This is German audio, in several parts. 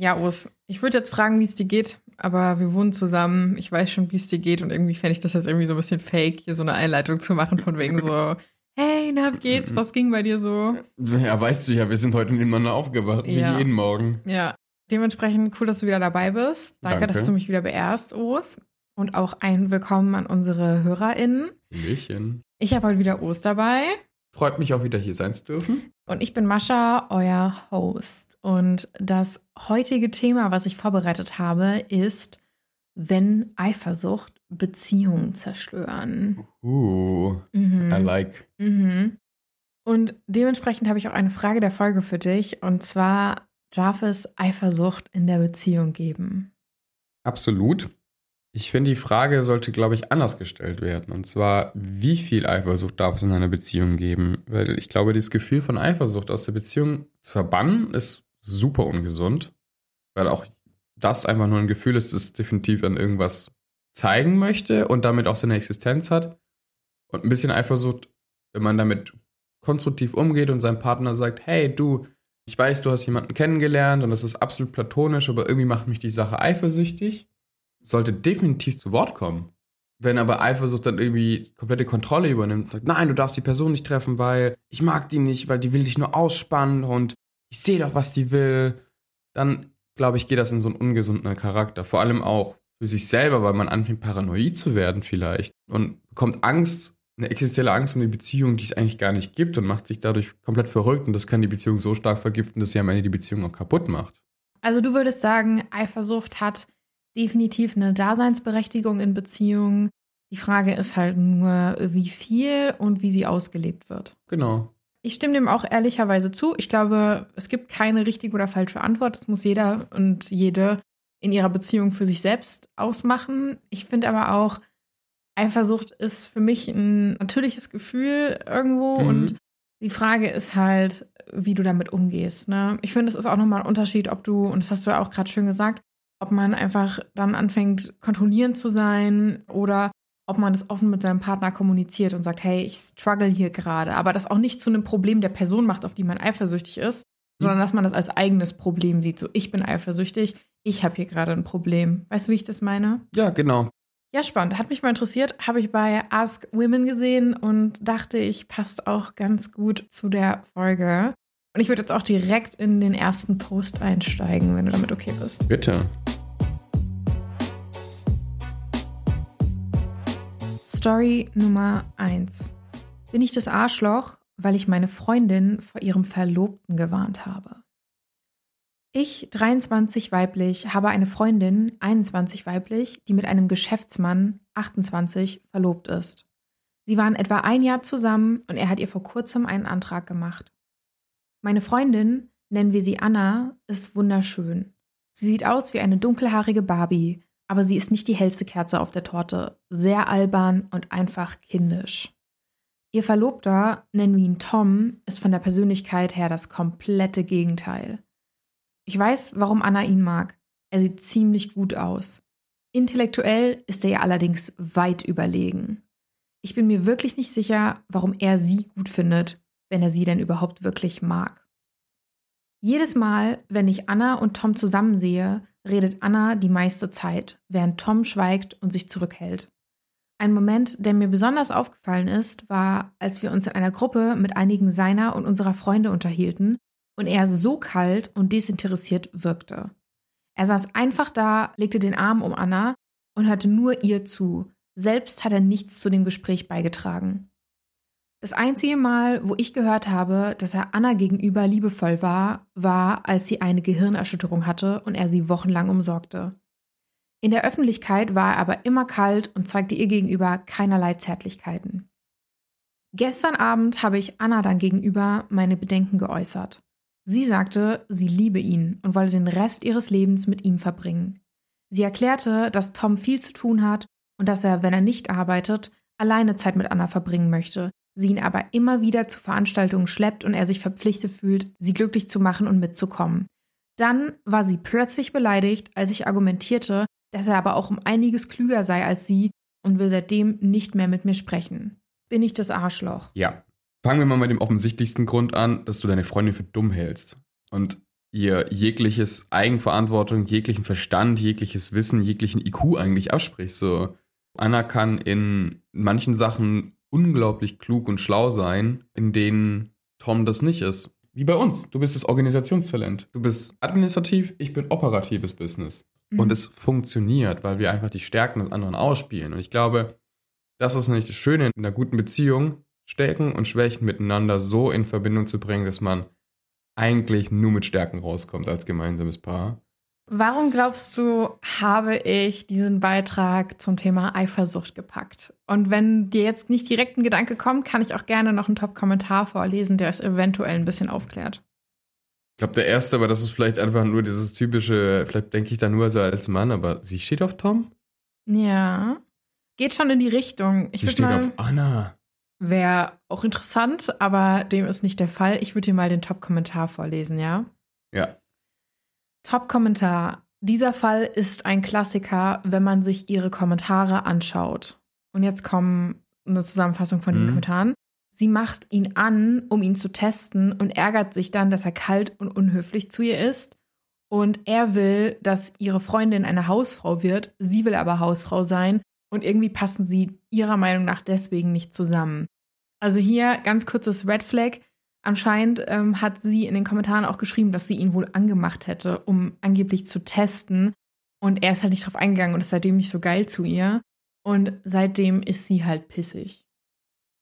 Ja, Urs, ich würde jetzt fragen, wie es dir geht, aber wir wohnen zusammen. Ich weiß schon, wie es dir geht und irgendwie fände ich das jetzt irgendwie so ein bisschen fake, hier so eine Einleitung zu machen von wegen so, hey, na, wie geht's? Was ging bei dir so? Ja, weißt du ja, wir sind heute nebeneinander aufgewacht, Ja. wie jeden Morgen. Ja, dementsprechend cool, dass du wieder dabei bist. Danke, Danke. dass du mich wieder beehrst, Urs. Und auch ein Willkommen an unsere HörerInnen. Hallöchen. Ich habe heute wieder Urs dabei. Freut mich auch wieder hier sein zu dürfen. Und ich bin Mascha, euer Host. Und das heutige Thema, was ich vorbereitet habe, ist, wenn Eifersucht Beziehungen zerstören. Uh, Mhm. I like. Mhm. Und dementsprechend habe ich auch eine Frage der Folge für dich. Und zwar, darf es Eifersucht in der Beziehung geben? Absolut. Ich finde, die Frage sollte, glaube ich, anders gestellt werden. Und zwar, wie viel Eifersucht darf es in einer Beziehung geben? Weil ich glaube, dieses Gefühl von Eifersucht aus der Beziehung zu verbannen, ist super ungesund. Weil auch das einfach nur ein Gefühl ist, das definitiv an irgendwas zeigen möchte und damit auch seine Existenz hat. Und ein bisschen Eifersucht, wenn man damit konstruktiv umgeht und seinem Partner sagt, hey, du, ich weiß, du hast jemanden kennengelernt und das ist absolut platonisch, aber irgendwie macht mich die Sache eifersüchtig, sollte definitiv zu Wort kommen. Wenn aber Eifersucht dann irgendwie komplette Kontrolle übernimmt und sagt, nein, du darfst die Person nicht treffen, weil ich mag die nicht, weil die will dich nur ausspannen und ich sehe doch, was die will, dann glaube ich, geht das in so einen ungesunden Charakter. Vor allem auch für sich selber, weil man anfängt paranoid zu werden vielleicht und bekommt Angst, eine existenzielle Angst um die Beziehung, die es eigentlich gar nicht gibt und macht sich dadurch komplett verrückt und das kann die Beziehung so stark vergiften, dass sie am Ende die Beziehung auch kaputt macht. Also du würdest sagen, Eifersucht hat definitiv eine Daseinsberechtigung in Beziehungen. Die Frage ist halt nur, wie viel und wie sie ausgelebt wird. Genau. Ich stimme dem auch ehrlicherweise zu. Ich glaube, es gibt keine richtige oder falsche Antwort. Das muss jeder und jede in ihrer Beziehung für sich selbst ausmachen. Ich finde aber auch, Eifersucht ist für mich ein natürliches Gefühl irgendwo Mhm. und die Frage ist halt, wie du damit umgehst. Ne? Ich finde, es ist auch nochmal ein Unterschied, ob du, und das hast du ja auch gerade schön gesagt, ob man einfach dann anfängt, kontrollierend zu sein oder ob man das offen mit seinem Partner kommuniziert und sagt, hey, ich struggle hier gerade, aber das auch nicht zu einem Problem der Person macht, auf die man eifersüchtig ist, sondern dass man das als eigenes Problem sieht. So, ich bin eifersüchtig, ich habe hier gerade ein Problem. Weißt du, wie ich das meine? Ja, genau. Ja, spannend. Hat mich mal interessiert. Habe ich bei Ask Women gesehen und dachte, ich passt auch ganz gut zu der Folge. Und ich würde jetzt auch direkt in den ersten Post einsteigen, wenn du damit okay bist. Bitte. Story Nummer 1. Bin ich das Arschloch, weil ich meine Freundin vor ihrem Verlobten gewarnt habe? Ich, 23 weiblich, habe eine Freundin, 21 weiblich, die mit einem Geschäftsmann, 28, verlobt ist. Sie waren etwa ein Jahr zusammen und er hat ihr vor kurzem einen Antrag gemacht. Meine Freundin, nennen wir sie Anna, ist wunderschön. Sie sieht aus wie eine dunkelhaarige Barbie, aber sie ist nicht die hellste Kerze auf der Torte, sehr albern und einfach kindisch. Ihr Verlobter, nennen wir ihn Tom, ist von der Persönlichkeit her das komplette Gegenteil. Ich weiß, warum Anna ihn mag. Er sieht ziemlich gut aus. Intellektuell ist er ihr allerdings weit überlegen. Ich bin mir wirklich nicht sicher, warum er sie gut findet, wenn er sie denn überhaupt wirklich mag. Jedes Mal, wenn ich Anna und Tom zusammen sehe, redet Anna die meiste Zeit, während Tom schweigt und sich zurückhält. Ein Moment, der mir besonders aufgefallen ist, war, als wir uns in einer Gruppe mit einigen seiner und unserer Freunde unterhielten und er so kalt und desinteressiert wirkte. Er saß einfach da, legte den Arm um Anna und hörte nur ihr zu. Selbst hat er nichts zu dem Gespräch beigetragen. Das einzige Mal, wo ich gehört habe, dass er Anna gegenüber liebevoll war, war, als sie eine Gehirnerschütterung hatte und er sie wochenlang umsorgte. In der Öffentlichkeit war er aber immer kalt und zeigte ihr gegenüber keinerlei Zärtlichkeiten. Gestern Abend habe ich Anna dann gegenüber meine Bedenken geäußert. Sie sagte, sie liebe ihn und wolle den Rest ihres Lebens mit ihm verbringen. Sie erklärte, dass Tom viel zu tun hat und dass er, wenn er nicht arbeitet, alleine Zeit mit Anna verbringen möchte, sie ihn aber immer wieder zu Veranstaltungen schleppt und er sich verpflichtet fühlt, sie glücklich zu machen und mitzukommen. Dann war sie plötzlich beleidigt, als ich argumentierte, dass er aber auch um einiges klüger sei als sie und will seitdem nicht mehr mit mir sprechen. Bin ich das Arschloch? Ja. Fangen wir mal mit dem offensichtlichsten Grund an, dass du deine Freundin für dumm hältst. Und ihr jegliches Eigenverantwortung, jeglichen Verstand, jegliches Wissen, jeglichen IQ eigentlich abspricht. So, Anna kann in manchen Sachen unglaublich klug und schlau sein, in denen Tom das nicht ist. Wie bei uns. Du bist das Organisationstalent. Du bist administrativ, ich bin operatives Business. Mhm. Und es funktioniert, weil wir einfach die Stärken des anderen ausspielen. Und ich glaube, das ist nicht das Schöne in einer guten Beziehung, Stärken und Schwächen miteinander so in Verbindung zu bringen, dass man eigentlich nur mit Stärken rauskommt als gemeinsames Paar. Warum glaubst du, habe ich diesen Beitrag zum Thema Eifersucht gepackt? Und wenn dir jetzt nicht direkt ein Gedanke kommt, kann ich auch gerne noch einen Top-Kommentar vorlesen, der es eventuell ein bisschen aufklärt. Ich glaube, der erste, aber das ist vielleicht einfach nur dieses typische, vielleicht denke ich da nur so als Mann, aber sie steht auf Tom? Ja. Geht schon in die Richtung. Ich sie steht mal, auf Anna. Wäre auch interessant, aber dem ist nicht der Fall. Ich würde dir mal den Top-Kommentar vorlesen, ja? Ja. Top-Kommentar. Dieser Fall ist ein Klassiker, wenn man sich ihre Kommentare anschaut. Und jetzt kommt eine Zusammenfassung von diesen mhm. Kommentaren. Sie macht ihn an, um ihn zu testen und ärgert sich dann, dass er kalt und unhöflich zu ihr ist. Und er will, dass ihre Freundin eine Hausfrau wird. Sie will aber Hausfrau sein. Und irgendwie passen sie ihrer Meinung nach deswegen nicht zusammen. Also hier ganz kurzes Red Flag. Anscheinend ähm, hat sie in den Kommentaren auch geschrieben, dass sie ihn wohl angemacht hätte, um angeblich zu testen. Und er ist halt nicht drauf eingegangen und ist seitdem nicht so geil zu ihr. Und seitdem ist sie halt pissig.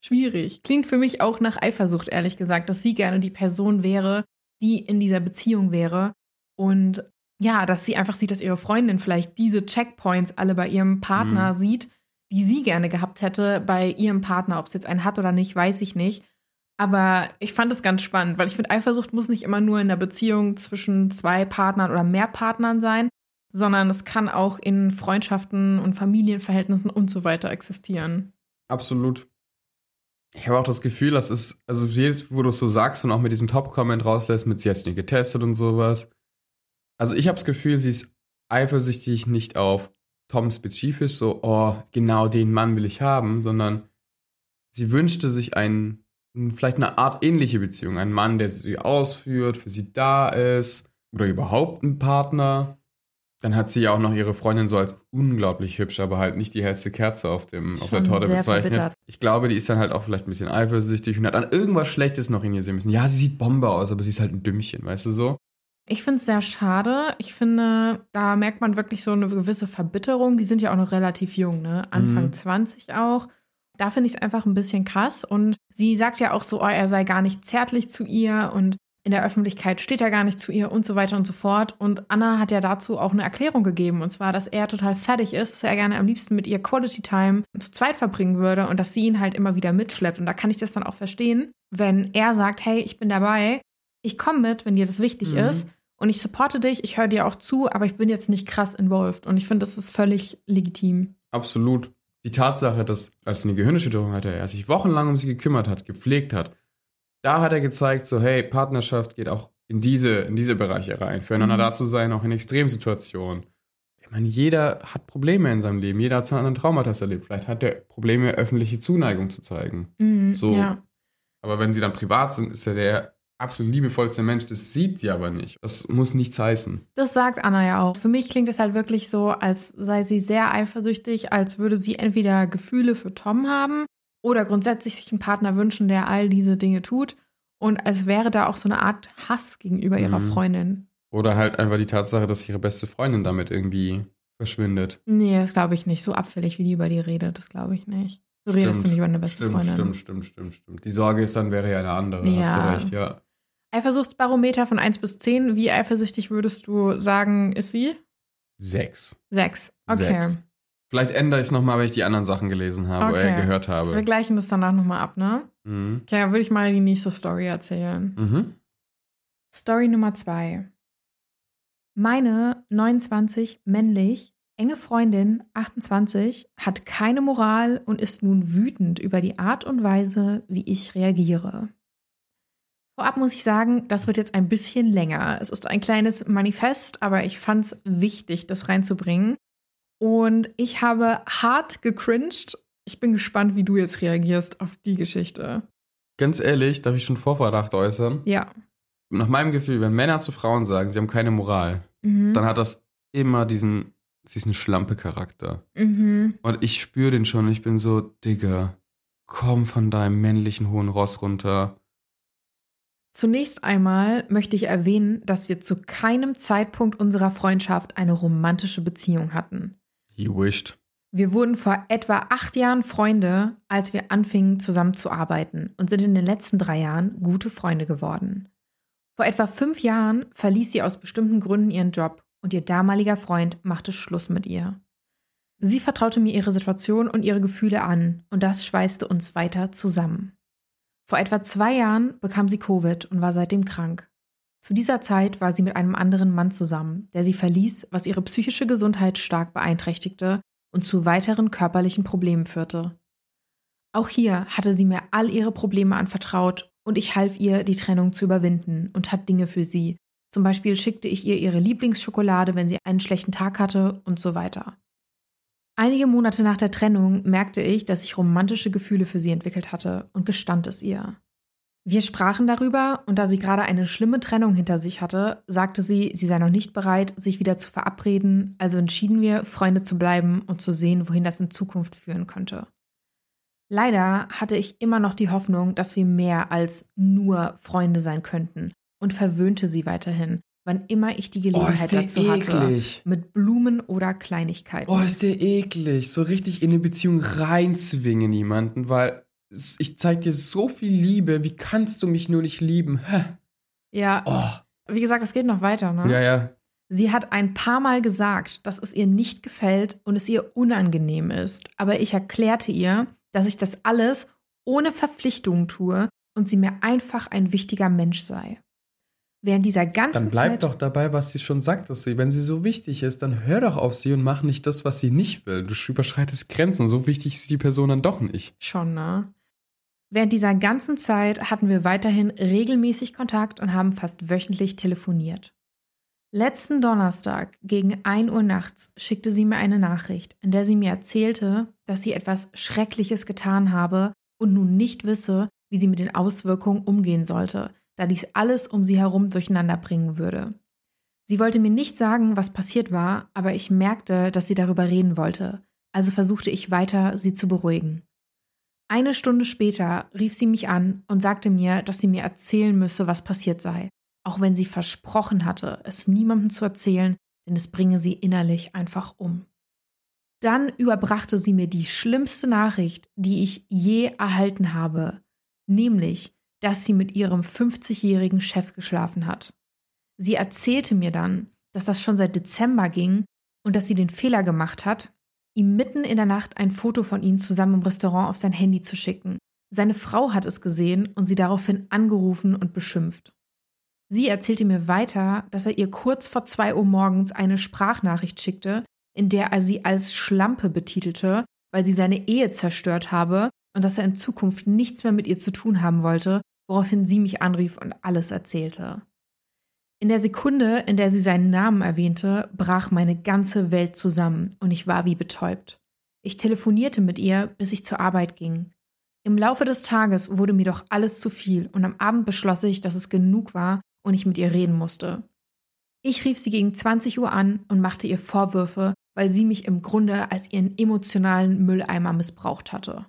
Schwierig. Klingt für mich auch nach Eifersucht, ehrlich gesagt, dass sie gerne die Person wäre, die in dieser Beziehung wäre. Und ja, dass sie einfach sieht, dass ihre Freundin vielleicht diese Checkpoints alle bei ihrem Partner mhm. sieht, die sie gerne gehabt hätte bei ihrem Partner. Ob es jetzt einen hat oder nicht, weiß ich nicht. Aber ich fand es ganz spannend, weil ich finde, Eifersucht muss nicht immer nur in der Beziehung zwischen zwei Partnern oder mehr Partnern sein, sondern es kann auch in Freundschaften und Familienverhältnissen und so weiter existieren. Absolut. Ich habe auch das Gefühl, das ist, also jedes, wo du es so sagst und auch mit diesem Top-Comment rauslässt, mit sie hat nicht getestet und sowas. Also ich habe das Gefühl, sie ist eifersüchtig nicht auf Tom spezifisch, so, oh, genau den Mann will ich haben, sondern sie wünschte sich einen vielleicht eine Art ähnliche Beziehung. Ein Mann, der sie ausführt, für sie da ist oder überhaupt ein Partner. Dann hat sie ja auch noch ihre Freundin so als unglaublich hübsch, aber halt nicht die hellste Kerze auf, dem, auf der Torte bezeichnet. Verbittert. Ich glaube, die ist dann halt auch vielleicht ein bisschen eifersüchtig und hat dann irgendwas Schlechtes noch in ihr sehen müssen. Ja, sie sieht Bombe aus, aber sie ist halt ein Dümmchen, weißt du so? Ich finde es sehr schade. Ich finde, da merkt man wirklich so eine gewisse Verbitterung. Die sind ja auch noch relativ jung, ne? Anfang mhm. 20 auch. Da finde ich es einfach ein bisschen krass. Und sie sagt ja auch so, oh, er sei gar nicht zärtlich zu ihr und in der Öffentlichkeit steht er gar nicht zu ihr und so weiter und so fort. Und Anna hat ja dazu auch eine Erklärung gegeben. Und zwar, dass er total fertig ist, dass er gerne am liebsten mit ihr Quality Time zu zweit verbringen würde und dass sie ihn halt immer wieder mitschleppt. Und da kann ich das dann auch verstehen, wenn er sagt, hey, ich bin dabei, ich komme mit, wenn dir das wichtig mhm. ist. Und ich supporte dich, ich höre dir auch zu, aber ich bin jetzt nicht krass involved. Und ich finde, das ist völlig legitim. Absolut die Tatsache, dass als eine Gehirnerschütterung hatte, er sich wochenlang um sie gekümmert hat, gepflegt hat, da hat er gezeigt, so hey, Partnerschaft geht auch in diese, in diese Bereiche rein, füreinander mhm. da zu sein, auch in Extremsituationen. Ich meine, jeder hat Probleme in seinem Leben, jeder hat seinen anderen Traumata erlebt. Vielleicht hat er Probleme, öffentliche Zuneigung zu zeigen. Mhm, so. Ja. Aber wenn sie dann privat sind, ist er der absolut liebevollste Mensch, das sieht sie aber nicht. Das muss nichts heißen. Das sagt Anna ja auch. Für mich klingt es halt wirklich so, als sei sie sehr eifersüchtig, als würde sie entweder Gefühle für Tom haben oder grundsätzlich sich einen Partner wünschen, der all diese Dinge tut. Und als wäre da auch so eine Art Hass gegenüber mhm. ihrer Freundin. Oder halt einfach die Tatsache, dass ihre beste Freundin damit irgendwie verschwindet. Nee, das glaube ich nicht. So abfällig, wie die über die redet, das glaube ich nicht. So redest du nicht über eine beste stimmt, Freundin. Stimmt, stimmt, stimmt, stimmt. Die Sorge ist dann, wäre ja eine andere. Ja. Hast du recht, ja. Eifersuchtsbarometer von 1 bis 10. Wie eifersüchtig würdest du sagen, ist sie? Sechs. Sechs. Okay. Sechs. Vielleicht ändere ich es nochmal, wenn ich die anderen Sachen gelesen habe okay. oder gehört habe. Wir gleichen das danach nochmal ab, ne? Mhm. Okay, dann würde ich mal die nächste Story erzählen. Mhm. Story Nummer 2. Meine 29 männlich, enge Freundin, 28, hat keine Moral und ist nun wütend über die Art und Weise, wie ich reagiere. Vorab muss ich sagen, das wird jetzt ein bisschen länger. Es ist ein kleines Manifest, aber ich fand es wichtig, das reinzubringen. Und ich habe hart gecringed. Ich bin gespannt, wie du jetzt reagierst auf die Geschichte. Ganz ehrlich, darf ich schon Vorverdacht äußern? Ja. nach meinem Gefühl, wenn Männer zu Frauen sagen, sie haben keine Moral, Mhm. dann hat das immer diesen, diesen Schlampe-Charakter. Mhm. Und ich spüre den schon. Ich bin so, Digga, komm von deinem männlichen hohen Ross runter. Zunächst einmal möchte ich erwähnen, dass wir zu keinem Zeitpunkt unserer Freundschaft eine romantische Beziehung hatten. He wished. Wir wurden vor etwa acht Jahren Freunde, als wir anfingen zusammenzuarbeiten und sind in den letzten drei Jahren gute Freunde geworden. Vor etwa fünf Jahren verließ sie aus bestimmten Gründen ihren Job und ihr damaliger Freund machte Schluss mit ihr. Sie vertraute mir ihre Situation und ihre Gefühle an und das schweißte uns weiter zusammen. Vor etwa zwei Jahren bekam sie Covid und war seitdem krank. Zu dieser Zeit war sie mit einem anderen Mann zusammen, der sie verließ, was ihre psychische Gesundheit stark beeinträchtigte und zu weiteren körperlichen Problemen führte. Auch hier hatte sie mir all ihre Probleme anvertraut und ich half ihr, die Trennung zu überwinden und tat Dinge für sie. Zum Beispiel schickte ich ihr ihre Lieblingsschokolade, wenn sie einen schlechten Tag hatte und so weiter. Einige Monate nach der Trennung merkte ich, dass ich romantische Gefühle für sie entwickelt hatte und gestand es ihr. Wir sprachen darüber und da sie gerade eine schlimme Trennung hinter sich hatte, sagte sie, sie sei noch nicht bereit, sich wieder zu verabreden, also entschieden wir, Freunde zu bleiben und zu sehen, wohin das in Zukunft führen könnte. Leider hatte ich immer noch die Hoffnung, dass wir mehr als nur Freunde sein könnten und verwöhnte sie weiterhin, wann immer ich die Oh, Gelegenheit der dazu hatte, eklig. mit Blumen oder Kleinigkeiten. Oh, ist der eklig. So richtig in eine Beziehung reinzwingen jemanden, weil ich zeig dir so viel Liebe. Wie kannst du mich nur nicht lieben? Hä? ja, Oh. wie gesagt, es geht noch weiter, ne? Ja, ja. Sie hat ein paar Mal gesagt, dass es ihr nicht gefällt und es ihr unangenehm ist. Aber ich erklärte ihr, dass ich das alles ohne Verpflichtungen tue und sie mir einfach ein wichtiger Mensch sei. Während dieser ganzen Dann bleib Zeit. doch dabei, was sie schon sagt, dass sie, wenn sie so wichtig ist, dann hör doch auf sie und mach nicht das, was sie nicht will. Du überschreitest Grenzen. So wichtig ist die Person dann doch nicht. Schon, ne? Während dieser ganzen Zeit hatten wir weiterhin regelmäßig Kontakt und haben fast wöchentlich telefoniert. Letzten Donnerstag gegen 1 Uhr nachts schickte sie mir eine Nachricht, in der sie mir erzählte, dass sie etwas Schreckliches getan habe und nun nicht wisse, wie sie mit den Auswirkungen umgehen sollte, da dies alles um sie herum durcheinander bringen würde. Sie wollte mir nicht sagen, was passiert war, aber ich merkte, dass sie darüber reden wollte, also versuchte ich weiter, sie zu beruhigen. Eine Stunde später rief sie mich an und sagte mir, dass sie mir erzählen müsse, was passiert sei, auch wenn sie versprochen hatte, es niemandem zu erzählen, denn es bringe sie innerlich einfach um. Dann überbrachte sie mir die schlimmste Nachricht, die ich je erhalten habe, nämlich, dass sie mit ihrem 50-jährigen Chef geschlafen hat. Sie erzählte mir dann, dass das schon seit Dezember ging und dass sie den Fehler gemacht hat, ihm mitten in der Nacht ein Foto von ihnen zusammen im Restaurant auf sein Handy zu schicken. Seine Frau hat es gesehen und sie daraufhin angerufen und beschimpft. Sie erzählte mir weiter, dass er ihr kurz vor zwei Uhr morgens eine Sprachnachricht schickte, in der er sie als Schlampe betitelte, weil sie seine Ehe zerstört habe und dass er in Zukunft nichts mehr mit ihr zu tun haben wollte, woraufhin sie mich anrief und alles erzählte. In der Sekunde, in der sie seinen Namen erwähnte, brach meine ganze Welt zusammen und ich war wie betäubt. Ich telefonierte mit ihr, bis ich zur Arbeit ging. Im Laufe des Tages wurde mir doch alles zu viel und am Abend beschloss ich, dass es genug war und ich mit ihr reden musste. Ich rief sie gegen 20 Uhr an und machte ihr Vorwürfe, weil sie mich im Grunde als ihren emotionalen Mülleimer missbraucht hatte.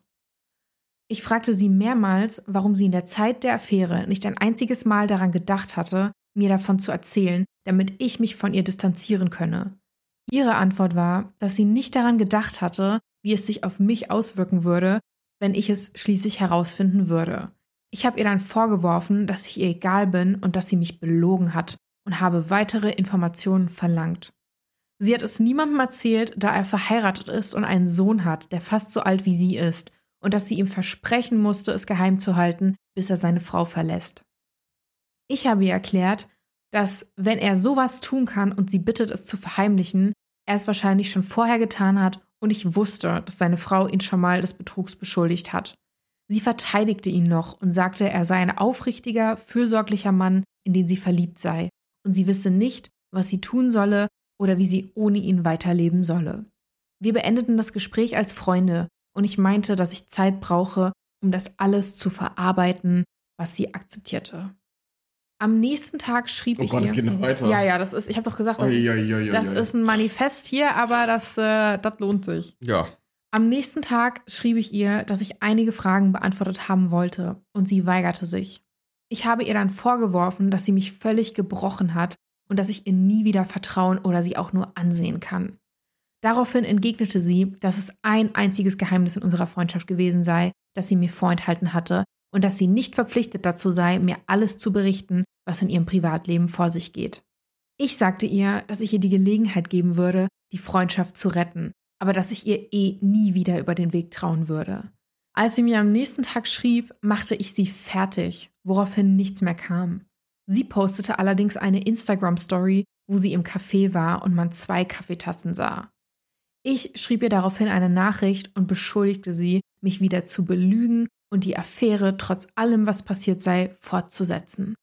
Ich fragte sie mehrmals, warum sie in der Zeit der Affäre nicht ein einziges Mal daran gedacht hatte, mir davon zu erzählen, damit ich mich von ihr distanzieren könne. Ihre Antwort war, dass sie nicht daran gedacht hatte, wie es sich auf mich auswirken würde, wenn ich es schließlich herausfinden würde. Ich habe ihr dann vorgeworfen, dass ich ihr egal bin und dass sie mich belogen hat und habe weitere Informationen verlangt. Sie hat es niemandem erzählt, da er verheiratet ist und einen Sohn hat, der fast so alt wie sie ist, und dass sie ihm versprechen musste, es geheim zu halten, bis er seine Frau verlässt. Ich habe ihr erklärt, dass wenn er sowas tun kann und sie bittet, es zu verheimlichen, er es wahrscheinlich schon vorher getan hat und ich wusste, dass seine Frau ihn schon mal des Betrugs beschuldigt hat. Sie verteidigte ihn noch und sagte, er sei ein aufrichtiger, fürsorglicher Mann, in den sie verliebt sei, und sie wisse nicht, was sie tun solle oder wie sie ohne ihn weiterleben solle. Wir beendeten das Gespräch als Freunde und ich meinte, dass ich Zeit brauche, um das alles zu verarbeiten, was sie akzeptierte. Am nächsten Tag schrieb oh ich Gott, ihr. es geht noch weiter. Ja, ja, das ist, ich habe doch gesagt, das, ui, ui, ui, das ist ein Manifest hier, aber das, äh, das lohnt sich. Ja. Am nächsten Tag schrieb ich ihr, dass ich einige Fragen beantwortet haben wollte und sie weigerte sich. Ich habe ihr dann vorgeworfen, dass sie mich völlig gebrochen hat und dass ich ihr nie wieder vertrauen oder sie auch nur ansehen kann. Daraufhin entgegnete sie, dass es ein einziges Geheimnis in unserer Freundschaft gewesen sei, das sie mir vorenthalten hatte und dass sie nicht verpflichtet dazu sei, mir alles zu berichten, was in ihrem Privatleben vor sich geht. Ich sagte ihr, dass ich ihr die Gelegenheit geben würde, die Freundschaft zu retten, aber dass ich ihr eh nie wieder über den Weg trauen würde. Als sie mir am nächsten Tag schrieb, machte ich sie fertig, woraufhin nichts mehr kam. Sie postete allerdings eine Instagram-Story, wo sie im Café war und man zwei Kaffeetassen sah. Ich schrieb ihr daraufhin eine Nachricht und beschuldigte sie, mich wieder zu belügen und die Affäre trotz allem, was passiert sei, fortzusetzen.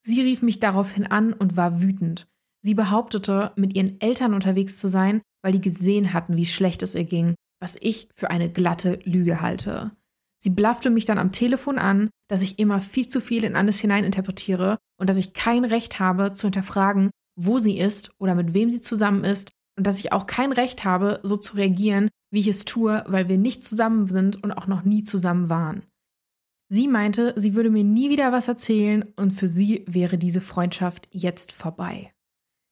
Sie rief mich daraufhin an und war wütend. Sie behauptete, mit ihren Eltern unterwegs zu sein, weil die gesehen hatten, wie schlecht es ihr ging, was ich für eine glatte Lüge halte. Sie blaffte mich dann am Telefon an, dass ich immer viel zu viel in alles hineininterpretiere und dass ich kein Recht habe zu hinterfragen, wo sie ist oder mit wem sie zusammen ist und dass ich auch kein Recht habe, so zu reagieren, wie ich es tue, weil wir nicht zusammen sind und auch noch nie zusammen waren. Sie meinte, sie würde mir nie wieder was erzählen und für sie wäre diese Freundschaft jetzt vorbei.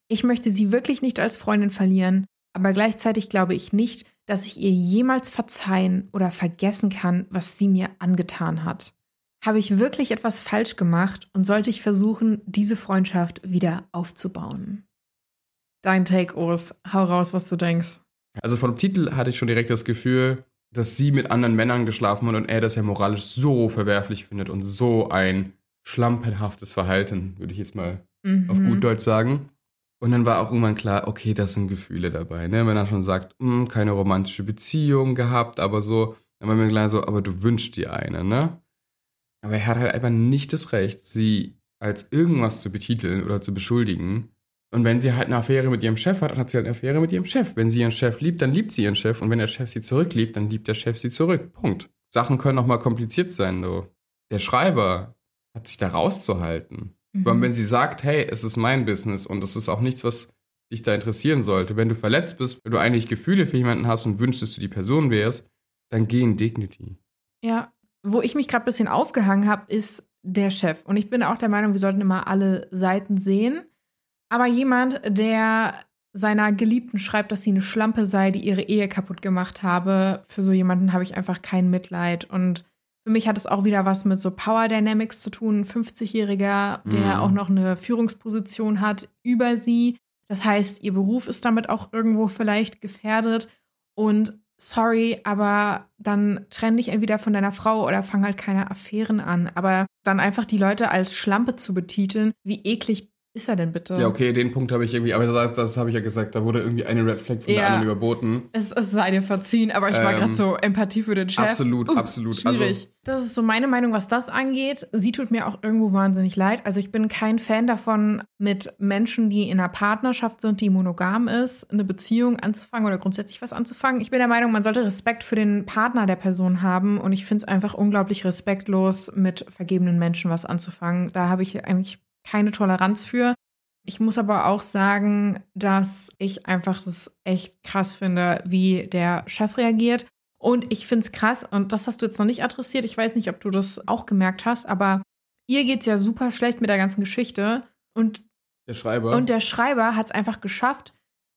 Ich möchte sie wirklich nicht als Freundin verlieren, aber gleichzeitig glaube ich nicht, dass ich ihr jemals verzeihen oder vergessen kann, was sie mir angetan hat. Habe ich wirklich etwas falsch gemacht und sollte ich versuchen, diese Freundschaft wieder aufzubauen? Dein Take, Urs. Hau raus, was du denkst. Also vom Titel hatte ich schon direkt das Gefühl, dass sie mit anderen Männern geschlafen hat und er das ja moralisch so verwerflich findet und so ein schlampenhaftes Verhalten, würde ich jetzt mal Mhm. auf gut Deutsch sagen. Und dann war auch irgendwann klar, okay, das sind Gefühle dabei. Ne? Wenn er schon sagt, "Hm, keine romantische Beziehung gehabt, aber so, dann war mir klar so, aber du wünschst dir eine, ne? Aber er hat halt einfach nicht das Recht, sie als irgendwas zu betiteln oder zu beschuldigen. Und wenn sie halt eine Affäre mit ihrem Chef hat, dann hat sie halt eine Affäre mit ihrem Chef. Wenn sie ihren Chef liebt, dann liebt sie ihren Chef. Und wenn der Chef sie zurückliebt, dann liebt der Chef sie zurück. Punkt. Sachen können auch mal kompliziert sein, du. Der Schreiber hat sich da rauszuhalten. Mhm. Wenn sie sagt, hey, es ist mein Business und es ist auch nichts, was dich da interessieren sollte. Wenn du verletzt bist, wenn du eigentlich Gefühle für jemanden hast und wünschst, dass du die Person wärst, dann geh in Dignity. Ja, wo ich mich gerade ein bisschen aufgehangen habe, ist der Chef. Und ich bin auch der Meinung, wir sollten immer alle Seiten sehen. Aber jemand, der seiner Geliebten schreibt, dass sie eine Schlampe sei, die ihre Ehe kaputt gemacht habe, für so jemanden habe ich einfach kein Mitleid. Und für mich hat es auch wieder was mit so Power Dynamics zu tun. Ein 50-Jähriger, der Mhm. auch noch eine Führungsposition hat über sie. Das heißt, ihr Beruf ist damit auch irgendwo vielleicht gefährdet. Und sorry, aber dann trenn dich entweder von deiner Frau oder fang halt keine Affären an. Aber dann einfach die Leute als Schlampe zu betiteln, wie eklig ist er denn bitte? Ja, okay, den Punkt habe ich irgendwie, aber das, das habe ich ja gesagt, da wurde irgendwie eine Red Flag von der Ja. anderen überboten. Es, es sei dir verziehen, aber ich war Ähm, gerade so Empathie für den Chef. absolut, absolut. Schwierig. Also- das ist so meine Meinung, was das angeht. Sie tut mir auch irgendwo wahnsinnig leid. Also ich bin kein Fan davon, mit Menschen, die in einer Partnerschaft sind, die monogam ist, eine Beziehung anzufangen oder grundsätzlich was anzufangen. Ich bin der Meinung, man sollte Respekt für den Partner der Person haben und ich finde es einfach unglaublich respektlos, mit vergebenen Menschen was anzufangen. Da habe ich eigentlich keine Toleranz für. Ich muss aber auch sagen, dass ich einfach das echt krass finde, wie der Chef reagiert. Und ich finde es krass, und das hast du jetzt noch nicht adressiert. Ich weiß nicht, ob du das auch gemerkt hast, aber ihr geht's ja super schlecht mit der ganzen Geschichte. Und, Der Schreiber. und der Schreiber hat es einfach geschafft,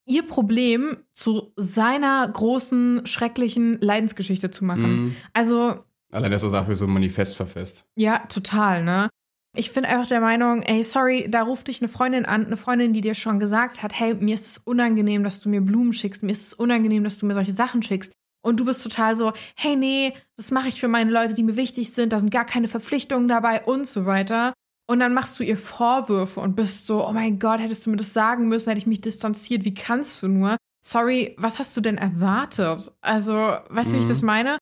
ihr Problem zu seiner großen, schrecklichen Leidensgeschichte zu machen. Mhm. Also, Allein, dass er dafür so ein Manifest verfasst. ja, total, ne? Ich bin einfach der Meinung, ey, sorry, da ruft dich eine Freundin an, eine Freundin, die dir schon gesagt hat, hey, mir ist es unangenehm, dass du mir Blumen schickst, mir ist es unangenehm, dass du mir solche Sachen schickst. Und du bist total so, hey, nee, das mache ich für meine Leute, die mir wichtig sind, da sind gar keine Verpflichtungen dabei und so weiter. Und dann machst du ihr Vorwürfe und bist so, oh mein Gott, hättest du mir das sagen müssen, hätte ich mich distanziert, wie kannst du nur? Sorry, was hast du denn erwartet? Also, weißt du, wie ich Mhm. das meine?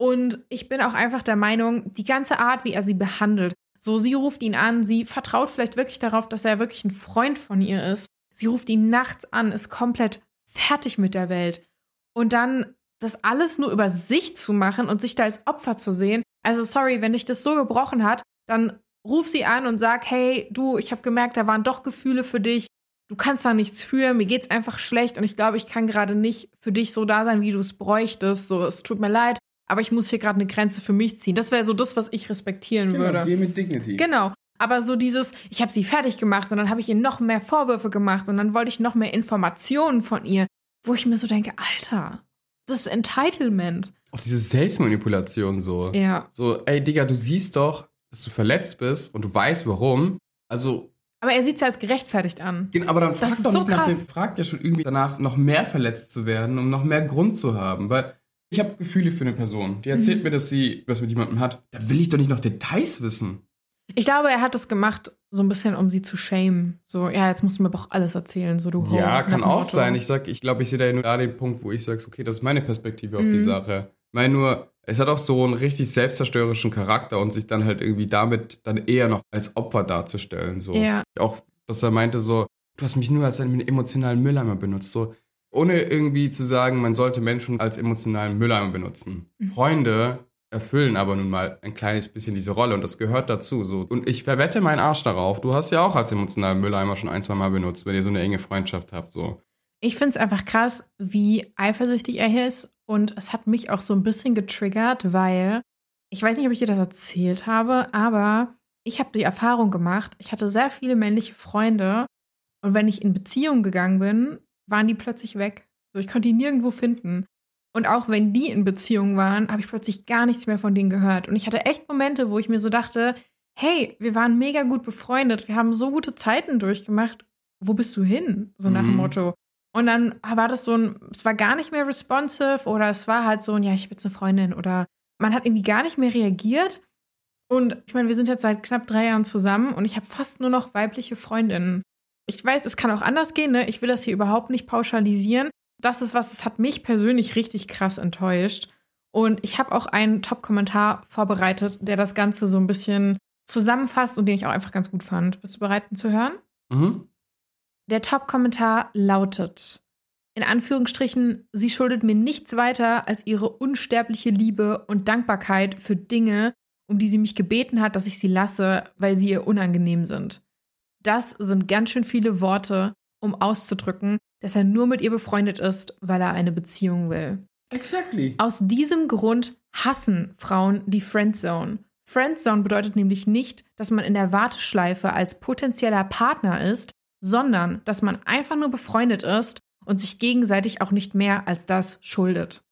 Und ich bin auch einfach der Meinung, die ganze Art, wie er sie behandelt, so, sie ruft ihn an, sie vertraut vielleicht wirklich darauf, dass er wirklich ein Freund von ihr ist. Sie ruft ihn nachts an, ist komplett fertig mit der Welt. Und dann das alles nur über sich zu machen und sich da als Opfer zu sehen. Also, sorry, wenn dich das so gebrochen hat, dann ruf sie an und sag, hey, du, ich habe gemerkt, da waren doch Gefühle für dich. Du kannst da nichts für, mir geht's einfach schlecht und ich glaube, ich kann gerade nicht für dich so da sein, wie du es bräuchtest. So, es tut mir leid, aber ich muss hier gerade eine Grenze für mich ziehen. Das wäre so das, was ich respektieren genau, würde. Geh mit Dignity. Genau. Aber so dieses, ich habe sie fertig gemacht und dann habe ich ihr noch mehr Vorwürfe gemacht und dann wollte ich noch mehr Informationen von ihr, wo ich mir so denke, Alter, das ist Entitlement. Auch diese Selbstmanipulation so. Ja. So, ey Digga, du siehst doch, dass du verletzt bist und du weißt warum. Also. Aber er sieht es ja als gerechtfertigt an. Aber dann das fragt doch so nicht nach dem, fragt ja schon irgendwie danach, noch mehr verletzt zu werden, um noch mehr Grund zu haben. Weil ich habe Gefühle für eine Person. Die erzählt mhm. mir, dass sie was mit jemandem hat. Da will ich doch nicht noch Details wissen. Ich glaube, er hat das gemacht, so ein bisschen, um sie zu shamen. So, ja, jetzt musst du mir doch alles erzählen, so du Ja, kann auch sein. Ich sag, ich glaube, ich sehe da nur da den Punkt, wo ich sage, okay, das ist meine Perspektive auf mhm. die Sache. Ich meine nur, es hat auch so einen richtig selbstzerstörerischen Charakter und sich dann halt irgendwie damit dann eher noch als Opfer darzustellen. So. Ja. Auch, dass er meinte so, du hast mich nur als einen emotionalen Mülleimer benutzt. So, ohne irgendwie zu sagen, man sollte Menschen als emotionalen Mülleimer benutzen. Mhm. Freunde erfüllen aber nun mal ein kleines bisschen diese Rolle und das gehört dazu. So. Und ich verwette meinen Arsch darauf. Du hast ja auch als emotionalen Mülleimer schon ein, zwei Mal benutzt, wenn ihr so eine enge Freundschaft habt. So. Ich finde es einfach krass, wie eifersüchtig er hier ist. Und es hat mich auch so ein bisschen getriggert, weil ich weiß nicht, ob ich dir das erzählt habe, aber ich habe die Erfahrung gemacht, ich hatte sehr viele männliche Freunde und wenn ich in Beziehung gegangen bin, waren die plötzlich weg. So, ich konnte die nirgendwo finden. Und auch wenn die in Beziehung waren, habe ich plötzlich gar nichts mehr von denen gehört. Und ich hatte echt Momente, wo ich mir so dachte, hey, wir waren mega gut befreundet, wir haben so gute Zeiten durchgemacht. Wo bist du hin? So nach dem mhm. Motto. Und dann war das so ein, es war gar nicht mehr responsive oder es war halt so ein, ja, ich habe jetzt eine Freundin oder man hat irgendwie gar nicht mehr reagiert. Und ich meine, wir sind jetzt seit knapp drei Jahren zusammen und ich habe fast nur noch weibliche Freundinnen. Ich weiß, es kann auch anders gehen, ne? Ich will das hier überhaupt nicht pauschalisieren das ist was, es hat mich persönlich richtig krass enttäuscht. Und ich habe auch einen Top-Kommentar vorbereitet, der das Ganze so ein bisschen zusammenfasst und den ich auch einfach ganz gut fand. Bist du bereit, ihn zu hören? Mhm. Der Top-Kommentar lautet: In Anführungsstrichen, sie schuldet mir nichts weiter als ihre unsterbliche Liebe und Dankbarkeit für Dinge, um die sie mich gebeten hat, dass ich sie lasse, weil sie ihr unangenehm sind. Das sind ganz schön viele Worte, um auszudrücken, dass er nur mit ihr befreundet ist, weil er eine Beziehung will. Exactly. Aus diesem Grund hassen Frauen die Friendzone. Friendzone bedeutet nämlich nicht, dass man in der Warteschleife als potenzieller Partner ist, sondern dass man einfach nur befreundet ist und sich gegenseitig auch nicht mehr als das schuldet.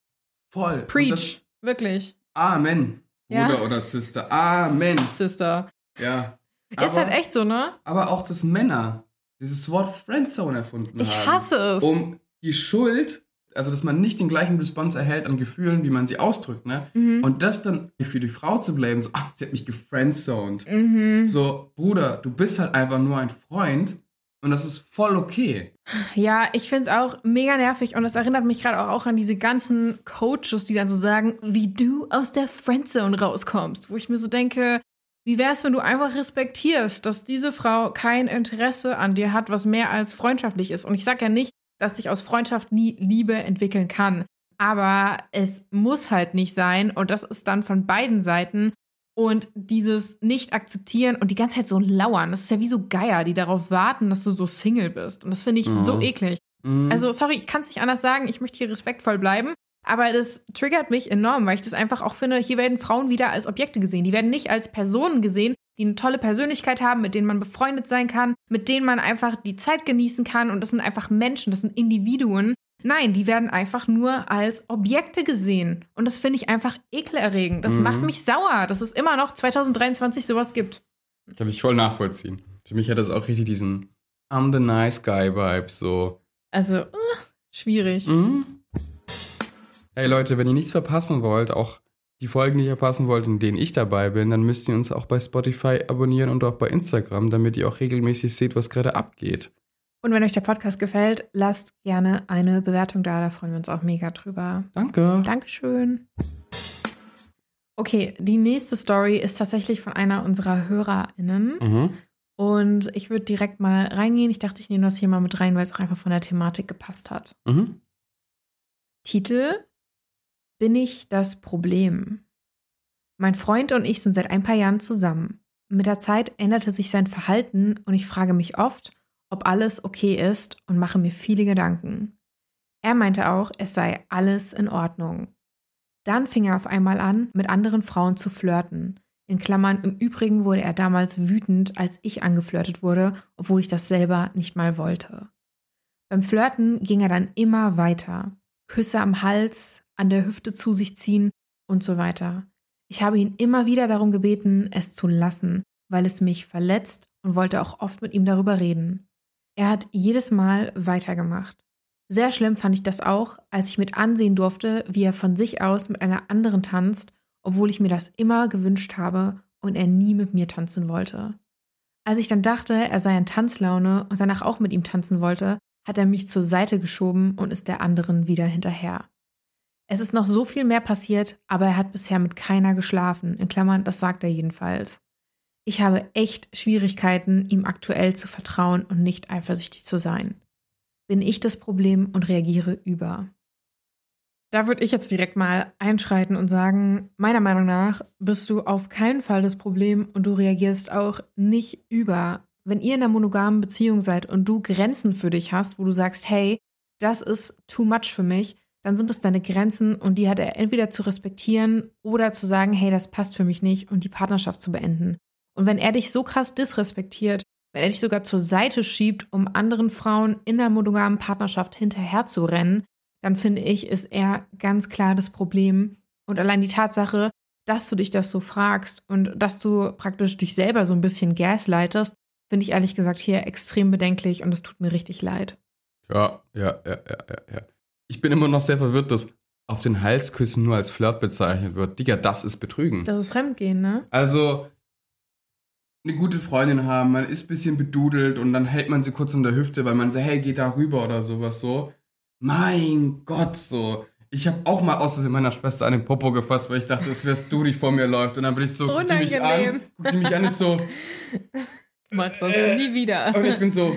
Voll. Preach. Wirklich. Amen. Bruder ja? oder Sister. Amen. Sister. Ja. Aber, ist halt echt so, ne? Aber auch, dass Männer dieses Wort Friendzone erfunden ich haben. Ich hasse es. Um die Schuld, also dass man nicht den gleichen Response erhält an Gefühlen, wie man sie ausdrückt, ne? Mhm. Und das dann für die Frau zu blamen, so, ach, sie hat mich gefriendzoned. Mhm. So, Bruder, du bist halt einfach nur ein Freund und das ist voll okay. Ja, ich finde es auch mega nervig und das erinnert mich gerade auch, auch an diese ganzen Coaches, die dann so sagen, wie du aus der Friendzone rauskommst, wo ich mir so denke, wie wäre es, wenn du einfach respektierst, dass diese Frau kein Interesse an dir hat, was mehr als freundschaftlich ist? Und ich sage ja nicht, dass sich aus Freundschaft nie Liebe entwickeln kann. Aber es muss halt nicht sein. Und das ist dann von beiden Seiten. Und dieses Nicht-Akzeptieren und die ganze Zeit so lauern, das ist ja wie so Geier, die darauf warten, dass du so Single bist. Und das finde ich mhm. so eklig. Mhm. Also, sorry, ich kann es nicht anders sagen. Ich möchte hier respektvoll bleiben. Aber das triggert mich enorm, weil ich das einfach auch finde, hier werden Frauen wieder als Objekte gesehen. Die werden nicht als Personen gesehen, die eine tolle Persönlichkeit haben, mit denen man befreundet sein kann, mit denen man einfach die Zeit genießen kann. Und das sind einfach Menschen, das sind Individuen. Nein, die werden einfach nur als Objekte gesehen. Und das finde ich einfach ekelerregend. Das mhm. macht mich sauer, dass es immer noch 2023 sowas gibt. Kann ich voll nachvollziehen. Für mich hat das auch richtig diesen I'm the nice guy Vibe so. Also, uh, schwierig. Mhm. Hey Leute, wenn ihr nichts verpassen wollt, auch die Folgen nicht verpassen wollt, in denen ich dabei bin, dann müsst ihr uns auch bei Spotify abonnieren und auch bei Instagram, damit ihr auch regelmäßig seht, was gerade abgeht. Und wenn euch der Podcast gefällt, lasst gerne eine Bewertung da, da freuen wir uns auch mega drüber. Danke. Dankeschön. Okay, die nächste Story ist tatsächlich von einer unserer HörerInnen. Mhm. Und ich würde direkt mal reingehen. Ich dachte, ich nehme das hier mal mit rein, weil es auch einfach von der Thematik gepasst hat. Mhm. Titel bin ich das Problem? Mein Freund und ich sind seit ein paar Jahren zusammen. Mit der Zeit änderte sich sein Verhalten und ich frage mich oft, ob alles okay ist und mache mir viele Gedanken. Er meinte auch, es sei alles in Ordnung. Dann fing er auf einmal an, mit anderen Frauen zu flirten. In Klammern, im Übrigen wurde er damals wütend, als ich angeflirtet wurde, obwohl ich das selber nicht mal wollte. Beim Flirten ging er dann immer weiter. Küsse am Hals, an der Hüfte zu sich ziehen und so weiter. Ich habe ihn immer wieder darum gebeten, es zu lassen, weil es mich verletzt und wollte auch oft mit ihm darüber reden. Er hat jedes Mal weitergemacht. Sehr schlimm fand ich das auch, als ich mit ansehen durfte, wie er von sich aus mit einer anderen tanzt, obwohl ich mir das immer gewünscht habe und er nie mit mir tanzen wollte. Als ich dann dachte, er sei in Tanzlaune und danach auch mit ihm tanzen wollte, hat er mich zur Seite geschoben und ist der anderen wieder hinterher. Es ist noch so viel mehr passiert, aber er hat bisher mit keiner geschlafen. In Klammern, das sagt er jedenfalls. Ich habe echt Schwierigkeiten, ihm aktuell zu vertrauen und nicht eifersüchtig zu sein. Bin ich das Problem und reagiere über? Da würde ich jetzt direkt mal einschreiten und sagen, meiner Meinung nach bist du auf keinen Fall das Problem und du reagierst auch nicht über. Wenn ihr in einer monogamen Beziehung seid und du Grenzen für dich hast, wo du sagst, hey, das ist too much für mich, dann sind es deine Grenzen und die hat er entweder zu respektieren oder zu sagen, hey, das passt für mich nicht und die Partnerschaft zu beenden. Und wenn er dich so krass disrespektiert, wenn er dich sogar zur Seite schiebt, um anderen Frauen in der monogamen Partnerschaft hinterherzurennen, dann finde ich, ist er ganz klar das Problem. Und allein die Tatsache, dass du dich das so fragst und dass du praktisch dich selber so ein bisschen gaslightest, finde ich ehrlich gesagt hier extrem bedenklich und es tut mir richtig leid. Ja, ja, ja, ja, ja, ja ich bin immer noch sehr verwirrt, dass auf den Halsküssen nur als Flirt bezeichnet wird. Digga, das ist Betrügen. Das ist Fremdgehen, ne? Also, eine gute Freundin haben, man ist ein bisschen bedudelt und dann hält man sie kurz in der Hüfte, weil man so, hey, geh da rüber oder sowas so. Mein Gott, so. Ich habe auch mal aus meiner Schwester an den Popo gefasst, weil ich dachte, es wärst du, die vor mir läuft. Und dann bin ich so, guckt die mich an, guckt die mich an, ist so. Mach das äh, nie wieder. Und ich bin so,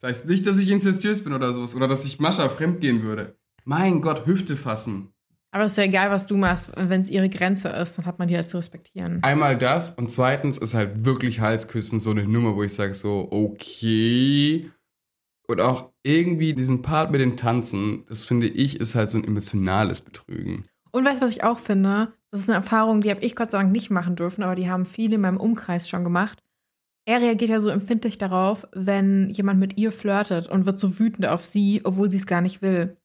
das heißt nicht, dass ich inzestiös bin oder sowas oder dass ich Mascha fremdgehen würde. Mein Gott, Hüfte fassen. Aber es ist ja egal, was du machst. Wenn es ihre Grenze ist, dann hat man die halt zu respektieren. Einmal das und zweitens ist halt wirklich Halsküssen so eine Nummer, wo ich sage so, okay. Und auch irgendwie diesen Part mit dem Tanzen, das finde ich, ist halt so ein emotionales Betrügen. Und weißt du, was ich auch finde? Das ist eine Erfahrung, die habe ich Gott sei Dank nicht machen dürfen, aber die haben viele in meinem Umkreis schon gemacht er reagiert ja so empfindlich darauf, wenn jemand mit ihr flirtet und wird so wütend auf sie, obwohl sie es gar nicht will.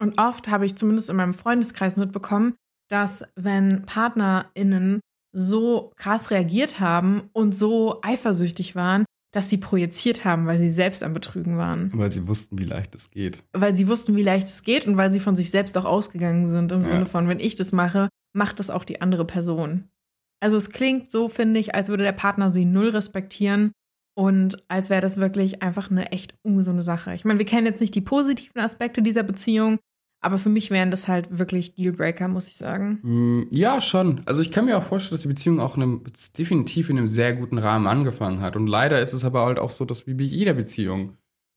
Und oft habe ich zumindest in meinem Freundeskreis mitbekommen, dass wenn PartnerInnen so krass reagiert haben und so eifersüchtig waren, dass sie projiziert haben, weil sie selbst am Betrügen waren. Weil sie wussten, wie leicht es geht. Weil sie wussten, wie leicht es geht und weil sie von sich selbst auch ausgegangen sind, im ja. Sinne von, wenn ich das mache, macht das auch die andere Person. Also es klingt so, finde ich, als würde der Partner sie null respektieren und als wäre das wirklich einfach eine echt ungesunde Sache. Ich meine, wir kennen jetzt nicht die positiven Aspekte dieser Beziehung, aber für mich wären das halt wirklich Dealbreaker, muss ich sagen. Mm, ja, schon. Also ich kann mir auch vorstellen, dass die Beziehung auch in einem, definitiv in einem sehr guten Rahmen angefangen hat. Und leider ist es aber halt auch so, dass wie bei jeder Beziehung,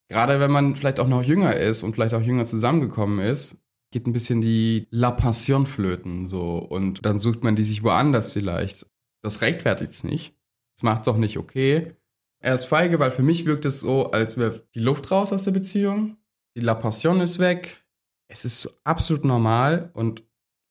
gerade wenn man vielleicht auch noch jünger ist und vielleicht auch jünger zusammengekommen ist, geht ein bisschen die La Passion flöten, so. Und dann sucht man die sich woanders vielleicht. Das rechtfertigt es nicht. Das macht es auch nicht okay. Er ist feige, weil für mich wirkt es so, als wäre die Luft raus aus der Beziehung. Die La Passion ist weg. Es ist absolut normal und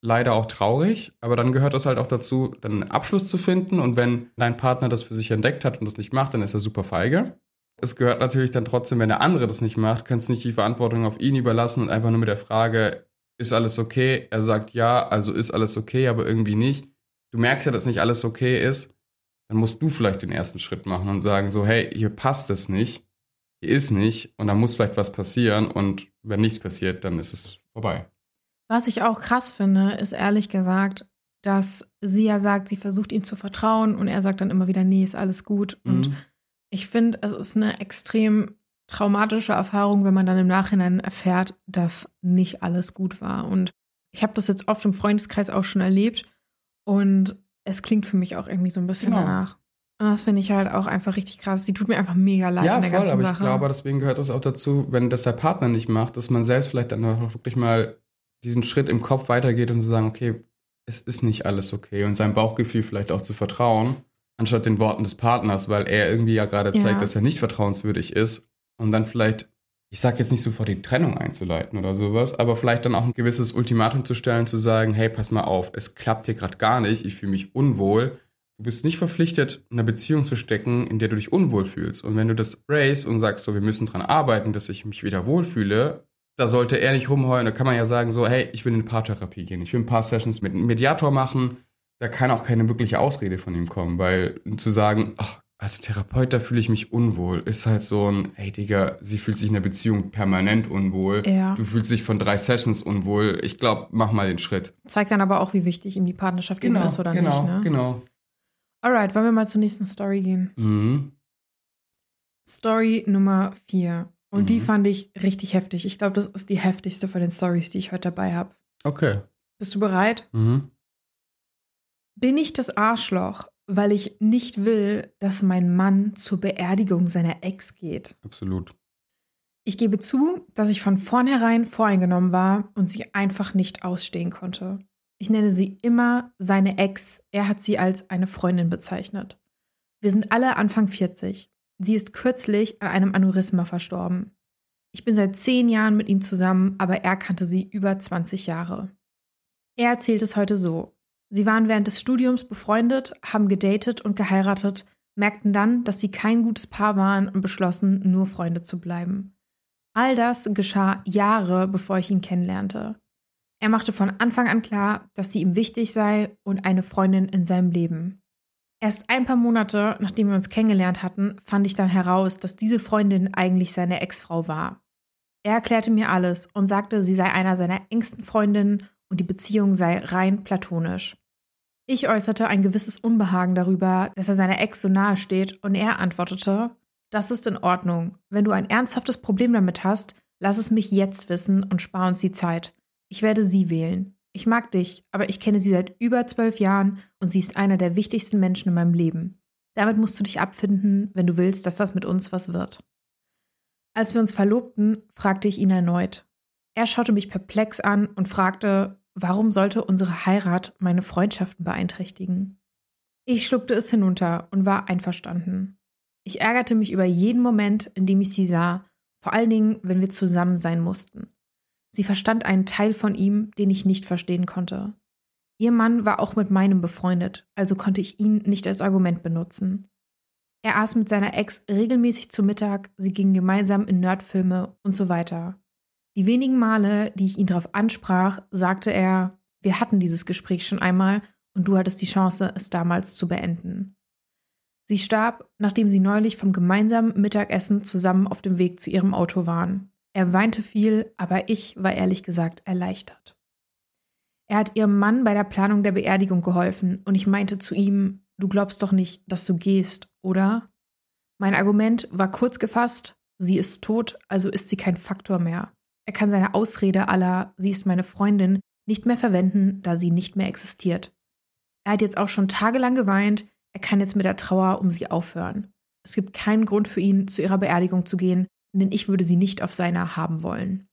leider auch traurig, aber dann gehört es halt auch dazu, dann einen Abschluss zu finden und wenn dein Partner das für sich entdeckt hat und das nicht macht, dann ist er super feige. Es gehört natürlich dann trotzdem, wenn der andere das nicht macht, kannst du nicht die Verantwortung auf ihn überlassen und einfach nur mit der Frage, ist alles okay? Er sagt ja, also ist alles okay, aber irgendwie nicht. Du merkst ja, dass nicht alles okay ist. Dann musst du vielleicht den ersten Schritt machen und sagen so, hey, hier passt es nicht, hier ist nicht und da muss vielleicht was passieren und wenn nichts passiert, dann ist es vorbei. Was ich auch krass finde, ist ehrlich gesagt, dass sie ja sagt, sie versucht ihm zu vertrauen und er sagt dann immer wieder, nee, ist alles gut. Und mhm. ich finde, es ist eine extrem traumatische Erfahrung, wenn man dann im Nachhinein erfährt, dass nicht alles gut war. Und ich habe das jetzt oft im Freundeskreis auch schon erlebt und es klingt für mich auch irgendwie so ein bisschen genau. danach. Und das finde ich halt auch einfach richtig krass. Sie tut mir einfach mega leid ja, in der voll, ganzen aber Sache. Ich glaube, deswegen gehört das auch dazu, wenn das der Partner nicht macht, dass man selbst vielleicht dann auch wirklich mal diesen Schritt im Kopf weitergeht und zu sagen, okay, es ist nicht alles okay und seinem Bauchgefühl vielleicht auch zu vertrauen anstatt den Worten des Partners, weil er irgendwie ja gerade zeigt, Ja. dass er nicht vertrauenswürdig ist und dann vielleicht, ich sage jetzt nicht sofort die Trennung einzuleiten oder sowas, aber vielleicht dann auch ein gewisses Ultimatum zu stellen, zu sagen, hey, pass mal auf, es klappt hier gerade gar nicht, ich fühle mich unwohl. Du bist nicht verpflichtet, in eine Beziehung zu stecken, in der du dich unwohl fühlst. Und wenn du das raise und sagst, so, wir müssen dran arbeiten, dass ich mich wieder wohlfühle, da sollte er nicht rumheulen. Da kann man ja sagen, so, hey, ich will in eine Paartherapie gehen. Ich will ein paar Sessions mit einem Mediator machen. Da kann auch keine wirkliche Ausrede von ihm kommen, weil zu sagen, ach, als Therapeut, da fühle ich mich unwohl, ist halt so ein, hey Digga, sie fühlt sich in der Beziehung permanent unwohl. Ja. Du fühlst dich von drei Sessions unwohl. Ich glaube, mach mal den Schritt. Zeigt dann aber auch, wie wichtig ihm die Partnerschaft eben ist oder genau, nicht. Ne? genau. Alright, wollen wir mal zur nächsten Story gehen. Mhm. Story Nummer vier. Und die Mhm. fand ich richtig heftig. Ich glaube, das ist die heftigste von den Stories, die ich heute dabei habe. Okay. Bist du bereit? Mhm. Bin ich das Arschloch, weil ich nicht will, dass mein Mann zur Beerdigung seiner Ex geht? Absolut. Ich gebe zu, dass ich von vornherein voreingenommen war und sie einfach nicht ausstehen konnte. Ich nenne sie immer seine Ex. Er hat sie als eine Freundin bezeichnet. Wir sind alle Anfang 40. Sie ist kürzlich an einem Aneurysma verstorben. Ich bin seit zehn Jahren mit ihm zusammen, aber er kannte sie über 20 Jahre. Er erzählt es heute so. Sie waren während des Studiums befreundet, haben gedatet und geheiratet, merkten dann, dass sie kein gutes Paar waren und beschlossen, nur Freunde zu bleiben. All das geschah Jahre, bevor ich ihn kennenlernte. Er machte von Anfang an klar, dass sie ihm wichtig sei und eine Freundin in seinem Leben. Erst ein paar Monate, nachdem wir uns kennengelernt hatten, fand ich dann heraus, dass diese Freundin eigentlich seine Ex-Frau war. Er erklärte mir alles und sagte, sie sei einer seiner engsten Freundinnen und die Beziehung sei rein platonisch. Ich äußerte ein gewisses Unbehagen darüber, dass er seiner Ex so nahe steht, und er antwortete, das ist in Ordnung. Wenn du ein ernsthaftes Problem damit hast, lass es mich jetzt wissen und spar uns die Zeit. Ich werde sie wählen. Ich mag dich, aber ich kenne sie seit über zwölf Jahren und sie ist einer der wichtigsten Menschen in meinem Leben. Damit musst du dich abfinden, wenn du willst, dass das mit uns was wird. Als wir uns verlobten, fragte ich ihn erneut. Er schaute mich perplex an und fragte, warum sollte unsere Heirat meine Freundschaften beeinträchtigen? Ich schluckte es hinunter und war einverstanden. Ich ärgerte mich über jeden Moment, in dem ich sie sah, vor allen Dingen, wenn wir zusammen sein mussten. Sie verstand einen Teil von ihm, den ich nicht verstehen konnte. Ihr Mann war auch mit meinem befreundet, also konnte ich ihn nicht als Argument benutzen. Er aß mit seiner Ex regelmäßig zu Mittag, sie gingen gemeinsam in Nerdfilme und so weiter. Die wenigen Male, die ich ihn darauf ansprach, sagte er, wir hatten dieses Gespräch schon einmal und du hattest die Chance, es damals zu beenden. Sie starb, nachdem sie neulich vom gemeinsamen Mittagessen zusammen auf dem Weg zu ihrem Auto waren. Er weinte viel, aber ich war ehrlich gesagt erleichtert. Er hat ihrem Mann bei der Planung der Beerdigung geholfen und ich meinte zu ihm, du glaubst doch nicht, dass du gehst, oder? Mein Argument war kurz gefasst, sie ist tot, also ist sie kein Faktor mehr. Er kann seine Ausrede aller, sie ist meine Freundin, nicht mehr verwenden, da sie nicht mehr existiert. Er hat jetzt auch schon tagelang geweint, er kann jetzt mit der Trauer um sie aufhören. Es gibt keinen Grund für ihn, zu ihrer Beerdigung zu gehen, denn ich würde sie nicht auf seiner haben wollen.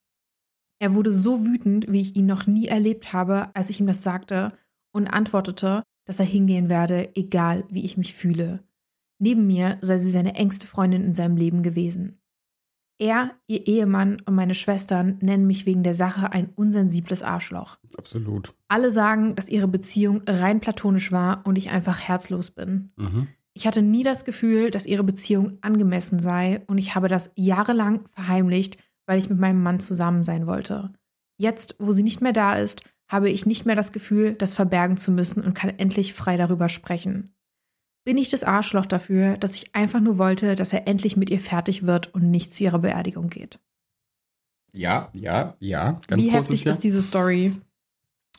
Er wurde so wütend, wie ich ihn noch nie erlebt habe, als ich ihm das sagte, und antwortete, dass er hingehen werde, egal wie ich mich fühle. Neben mir sei sie seine engste Freundin in seinem Leben gewesen. Er, ihr Ehemann und meine Schwestern nennen mich wegen der Sache ein unsensibles Arschloch. Absolut. Alle sagen, dass ihre Beziehung rein platonisch war und ich einfach herzlos bin. Mhm. Ich hatte nie das Gefühl, dass ihre Beziehung angemessen sei und ich habe das jahrelang verheimlicht, weil ich mit meinem Mann zusammen sein wollte. Jetzt, wo sie nicht mehr da ist, habe ich nicht mehr das Gefühl, das verbergen zu müssen und kann endlich frei darüber sprechen. Bin ich das Arschloch dafür, dass ich einfach nur wollte, dass er endlich mit ihr fertig wird und nicht zu ihrer Beerdigung geht? Ja, ja, ja. Ganz Wie heftig Ja. ist diese Story?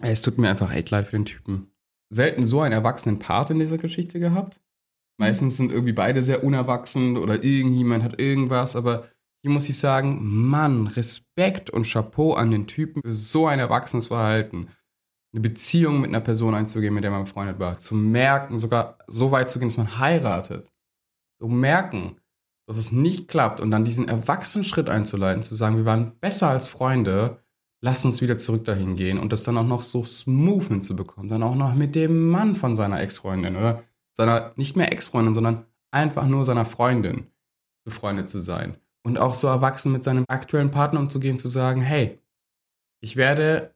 Es tut mir einfach echt leid für den Typen. Selten so einen erwachsenen Part in dieser Geschichte gehabt. Meistens sind irgendwie beide sehr unerwachsen oder irgendjemand hat irgendwas, aber hier muss ich sagen, Mann, Respekt und Chapeau an den Typen für so ein erwachsenes Verhalten. Eine Beziehung mit einer Person einzugehen, mit der man befreundet war. Zu merken, sogar so weit zu gehen, dass man heiratet. Zu merken, dass es nicht klappt und dann diesen erwachsenen Schritt einzuleiten, zu sagen, wir waren besser als Freunde, lass uns wieder zurück dahin gehen und das dann auch noch so smooth hinzubekommen. Dann auch noch mit dem Mann von seiner Ex-Freundin oder seiner nicht mehr Ex-Freundin, sondern einfach nur seiner Freundin befreundet zu sein. Und auch so erwachsen mit seinem aktuellen Partner umzugehen, zu sagen, hey, ich werde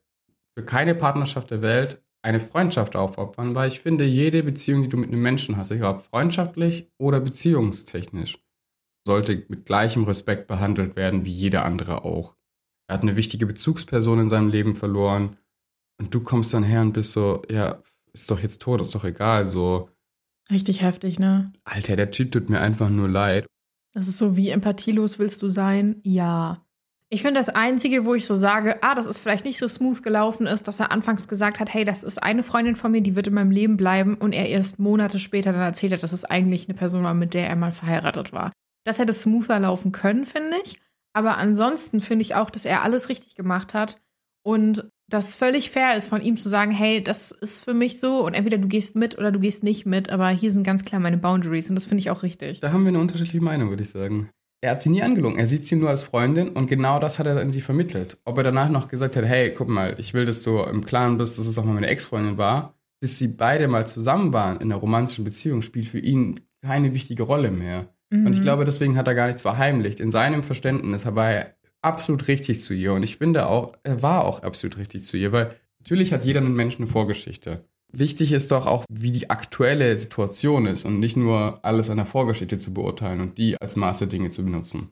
für keine Partnerschaft der Welt eine Freundschaft aufopfern, weil ich finde, jede Beziehung, die du mit einem Menschen hast, egal ob freundschaftlich oder beziehungstechnisch, sollte mit gleichem Respekt behandelt werden wie jeder andere auch. Er hat eine wichtige Bezugsperson in seinem Leben verloren und du kommst dann her und bist so, ja, ist doch jetzt tot, ist doch egal, so. Richtig heftig, ne? Alter, der Typ tut mir einfach nur leid. Das ist so, wie empathielos willst du sein? Ja. Ich finde, das Einzige, wo ich so sage, ah, das ist vielleicht nicht so smooth gelaufen ist, dass er anfangs gesagt hat, hey, das ist eine Freundin von mir, die wird in meinem Leben bleiben und er erst Monate später dann erzählt hat, dass es eigentlich eine Person war, mit der er mal verheiratet war. Das hätte smoother laufen können, finde ich. Aber ansonsten finde ich auch, dass er alles richtig gemacht hat und das völlig fair ist von ihm zu sagen, hey, das ist für mich so und entweder du gehst mit oder du gehst nicht mit, aber hier sind ganz klar meine Boundaries und das finde ich auch richtig. Da haben wir eine unterschiedliche Meinung, würde ich sagen. Er hat sie nie angelogen. Er sieht sie nur als Freundin und genau das hat er in sie vermittelt. Ob er danach noch gesagt hat, hey, guck mal, ich will, dass du im Klaren bist, dass es auch mal meine Ex-Freundin war, dass sie beide mal zusammen waren in einer romantischen Beziehung, spielt für ihn keine wichtige Rolle mehr. Mhm. Und ich mhm. glaube, deswegen hat er gar nichts verheimlicht. In seinem Verständnis war er absolut richtig zu ihr. Und ich finde auch, er war auch absolut richtig zu ihr, weil natürlich hat jeder Menschen eine Vorgeschichte. Wichtig ist doch auch, wie die aktuelle Situation ist und nicht nur alles an der Vorgeschichte zu beurteilen und die als Maß der Dinge zu benutzen.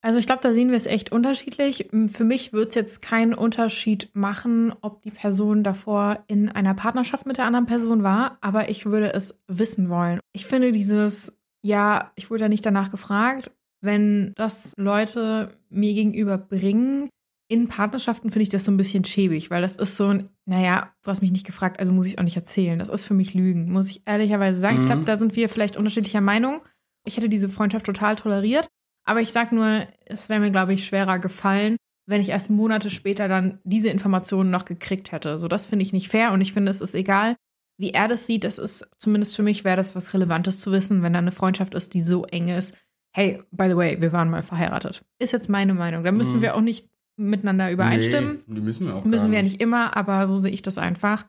Also ich glaube, da sehen wir es echt unterschiedlich. Für mich wird es jetzt keinen Unterschied machen, ob die Person davor in einer Partnerschaft mit der anderen Person war, aber ich würde es wissen wollen. Ich finde dieses, ja, ich wurde ja nicht danach gefragt, wenn das Leute mir gegenüber bringen, in Partnerschaften finde ich das so ein bisschen schäbig, weil das ist so ein, naja, du hast mich nicht gefragt, also muss ich es auch nicht erzählen. Das ist für mich Lügen, muss ich ehrlicherweise sagen. Mhm. Ich glaube, da sind wir vielleicht unterschiedlicher Meinung. Ich hätte diese Freundschaft total toleriert, aber ich sag nur, es wäre mir, glaube ich, schwerer gefallen, wenn ich erst Monate später dann diese Informationen noch gekriegt hätte. So, das finde ich nicht fair und ich finde, es ist egal, wie er das sieht. Das ist zumindest für mich wäre das was Relevantes zu wissen, wenn da eine Freundschaft ist, die so eng ist. Hey, by the way, wir waren mal verheiratet. Ist jetzt meine Meinung. Da müssen mhm. wir auch nicht miteinander übereinstimmen. Nee, die müssen wir auch Müssen wir ja nicht immer, aber so sehe ich das einfach.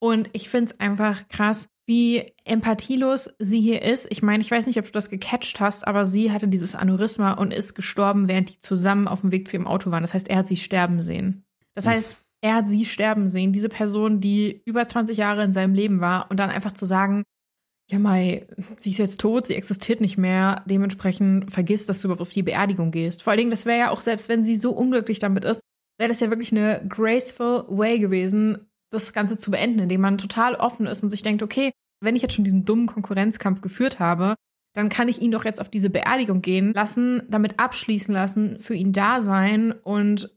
Und ich finde es einfach krass, wie empathielos sie hier ist. Ich meine, ich weiß nicht, ob du das gecatcht hast, aber sie hatte dieses Aneurysma und ist gestorben, während die zusammen auf dem Weg zu ihrem Auto waren. Das heißt, er hat sie sterben sehen. Das heißt, er hat sie sterben sehen. Diese Person, die über 20 Jahre in seinem Leben war und dann einfach zu sagen, ja, Mai, sie ist jetzt tot, sie existiert nicht mehr. Dementsprechend vergiss, dass du überhaupt auf die Beerdigung gehst. Vor allen Dingen, das wäre ja auch, selbst wenn sie so unglücklich damit ist, wäre das ja wirklich eine graceful way gewesen, das Ganze zu beenden, indem man total offen ist und sich denkt, okay, wenn ich jetzt schon diesen dummen Konkurrenzkampf geführt habe, dann kann ich ihn doch jetzt auf diese Beerdigung gehen lassen, damit abschließen lassen, für ihn da sein und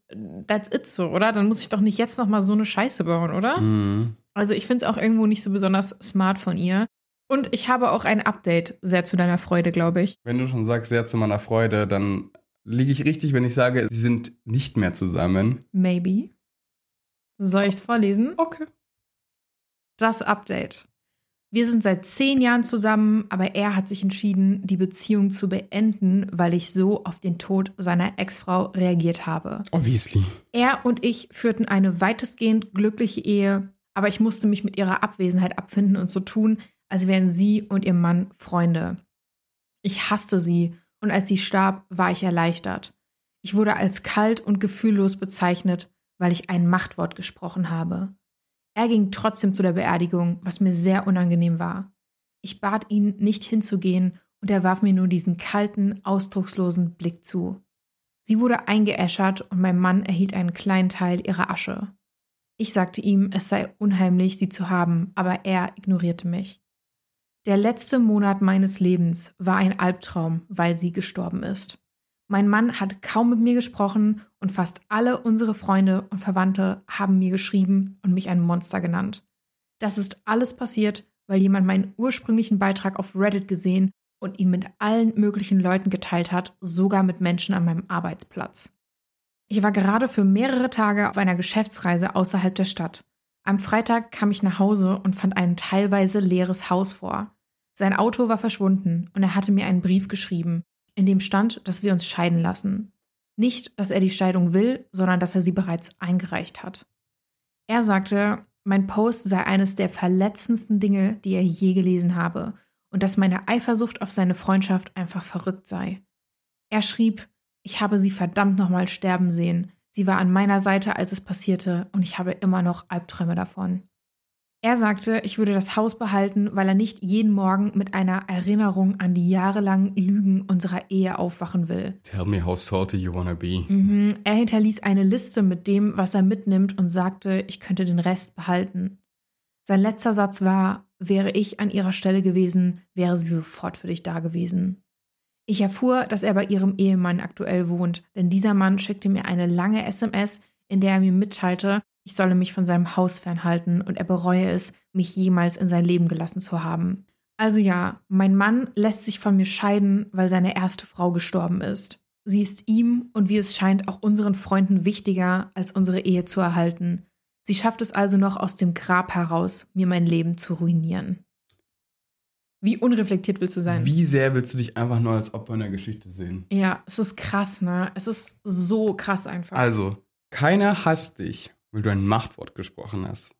that's it so, oder? Dann muss ich doch nicht jetzt noch mal so eine Scheiße bauen, oder? Mhm. Also ich finde es auch irgendwo nicht so besonders smart von ihr. Und ich habe auch ein Update, sehr zu deiner Freude, glaube ich. Wenn du schon sagst, sehr zu meiner Freude, dann liege ich richtig, wenn ich sage, sie sind nicht mehr zusammen. Maybe. Soll ich es vorlesen? Okay. Das Update. Wir sind seit zehn Jahren zusammen, aber er hat sich entschieden, die Beziehung zu beenden, weil ich so auf den Tod seiner Ex-Frau reagiert habe. Obviously. Er und ich führten eine weitestgehend glückliche Ehe, aber ich musste mich mit ihrer Abwesenheit abfinden und so tun, als wären sie und ihr Mann Freunde. Ich hasste sie und als sie starb, war ich erleichtert. Ich wurde als kalt und gefühllos bezeichnet, weil ich ein Machtwort gesprochen habe. Er ging trotzdem zu der Beerdigung, was mir sehr unangenehm war. Ich bat ihn, nicht hinzugehen, und er warf mir nur diesen kalten, ausdruckslosen Blick zu. Sie wurde eingeäschert und mein Mann erhielt einen kleinen Teil ihrer Asche. Ich sagte ihm, es sei unheimlich, sie zu haben, aber er ignorierte mich. Der letzte Monat meines Lebens war ein Albtraum, weil sie gestorben ist. Mein Mann hat kaum mit mir gesprochen und fast alle unsere Freunde und Verwandte haben mir geschrieben und mich ein Monster genannt. Das ist alles passiert, weil jemand meinen ursprünglichen Beitrag auf Reddit gesehen und ihn mit allen möglichen Leuten geteilt hat, sogar mit Menschen an meinem Arbeitsplatz. Ich war gerade für mehrere Tage auf einer Geschäftsreise außerhalb der Stadt. Am Freitag kam ich nach Hause und fand ein teilweise leeres Haus vor. Sein Auto war verschwunden und er hatte mir einen Brief geschrieben, in dem stand, dass wir uns scheiden lassen. Nicht, dass er die Scheidung will, sondern dass er sie bereits eingereicht hat. Er sagte, mein Post sei eines der verletzendsten Dinge, die er je gelesen habe und dass meine Eifersucht auf seine Freundschaft einfach verrückt sei. Er schrieb, ich habe sie verdammt nochmal sterben sehen. Sie war an meiner Seite, als es passierte, und ich habe immer noch Albträume davon. Er sagte, ich würde das Haus behalten, weil er nicht jeden Morgen mit einer Erinnerung an die jahrelangen Lügen unserer Ehe aufwachen will. Tell me how salty you wanna be. Mhm. Er hinterließ eine Liste mit dem, was er mitnimmt und sagte, ich könnte den Rest behalten. Sein letzter Satz war, wäre ich an ihrer Stelle gewesen, wäre sie sofort für dich da gewesen. Ich erfuhr, dass er bei ihrem Ehemann aktuell wohnt, denn dieser Mann schickte mir eine lange SMS, in der er mir mitteilte, ich solle mich von seinem Haus fernhalten und er bereue es, mich jemals in sein Leben gelassen zu haben. Also ja, mein Mann lässt sich von mir scheiden, weil seine erste Frau gestorben ist. Sie ist ihm und wie es scheint auch unseren Freunden wichtiger, als unsere Ehe zu erhalten. Sie schafft es also noch aus dem Grab heraus, mir mein Leben zu ruinieren. Wie unreflektiert willst du sein? Wie sehr willst du dich einfach nur als Opfer in der Geschichte sehen? Ja, es ist krass, ne? Es ist so krass einfach. Also, keiner hasst dich, weil du ein Machtwort gesprochen hast.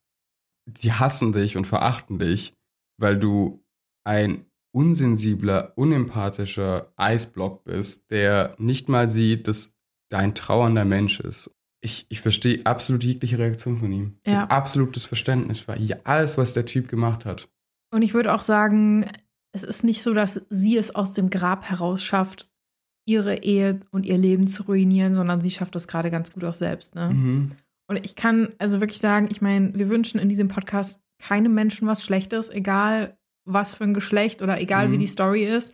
Sie hassen dich und verachten dich, weil du ein unsensibler, unempathischer Eisblock bist, der nicht mal sieht, dass dein trauernder Mensch ist. Ich, ich verstehe absolut jegliche Reaktion von ihm. Ja. Absolutes Verständnis für alles, was der Typ gemacht hat. Und ich würde auch sagen, es ist nicht so, dass sie es aus dem Grab heraus schafft, ihre Ehe und ihr Leben zu ruinieren, sondern sie schafft das gerade ganz gut auch selbst. Ne? Mhm. Und ich kann also wirklich sagen, ich meine, wir wünschen in diesem Podcast keinem Menschen was Schlechtes, egal was für ein Geschlecht oder egal Mhm. wie die Story ist.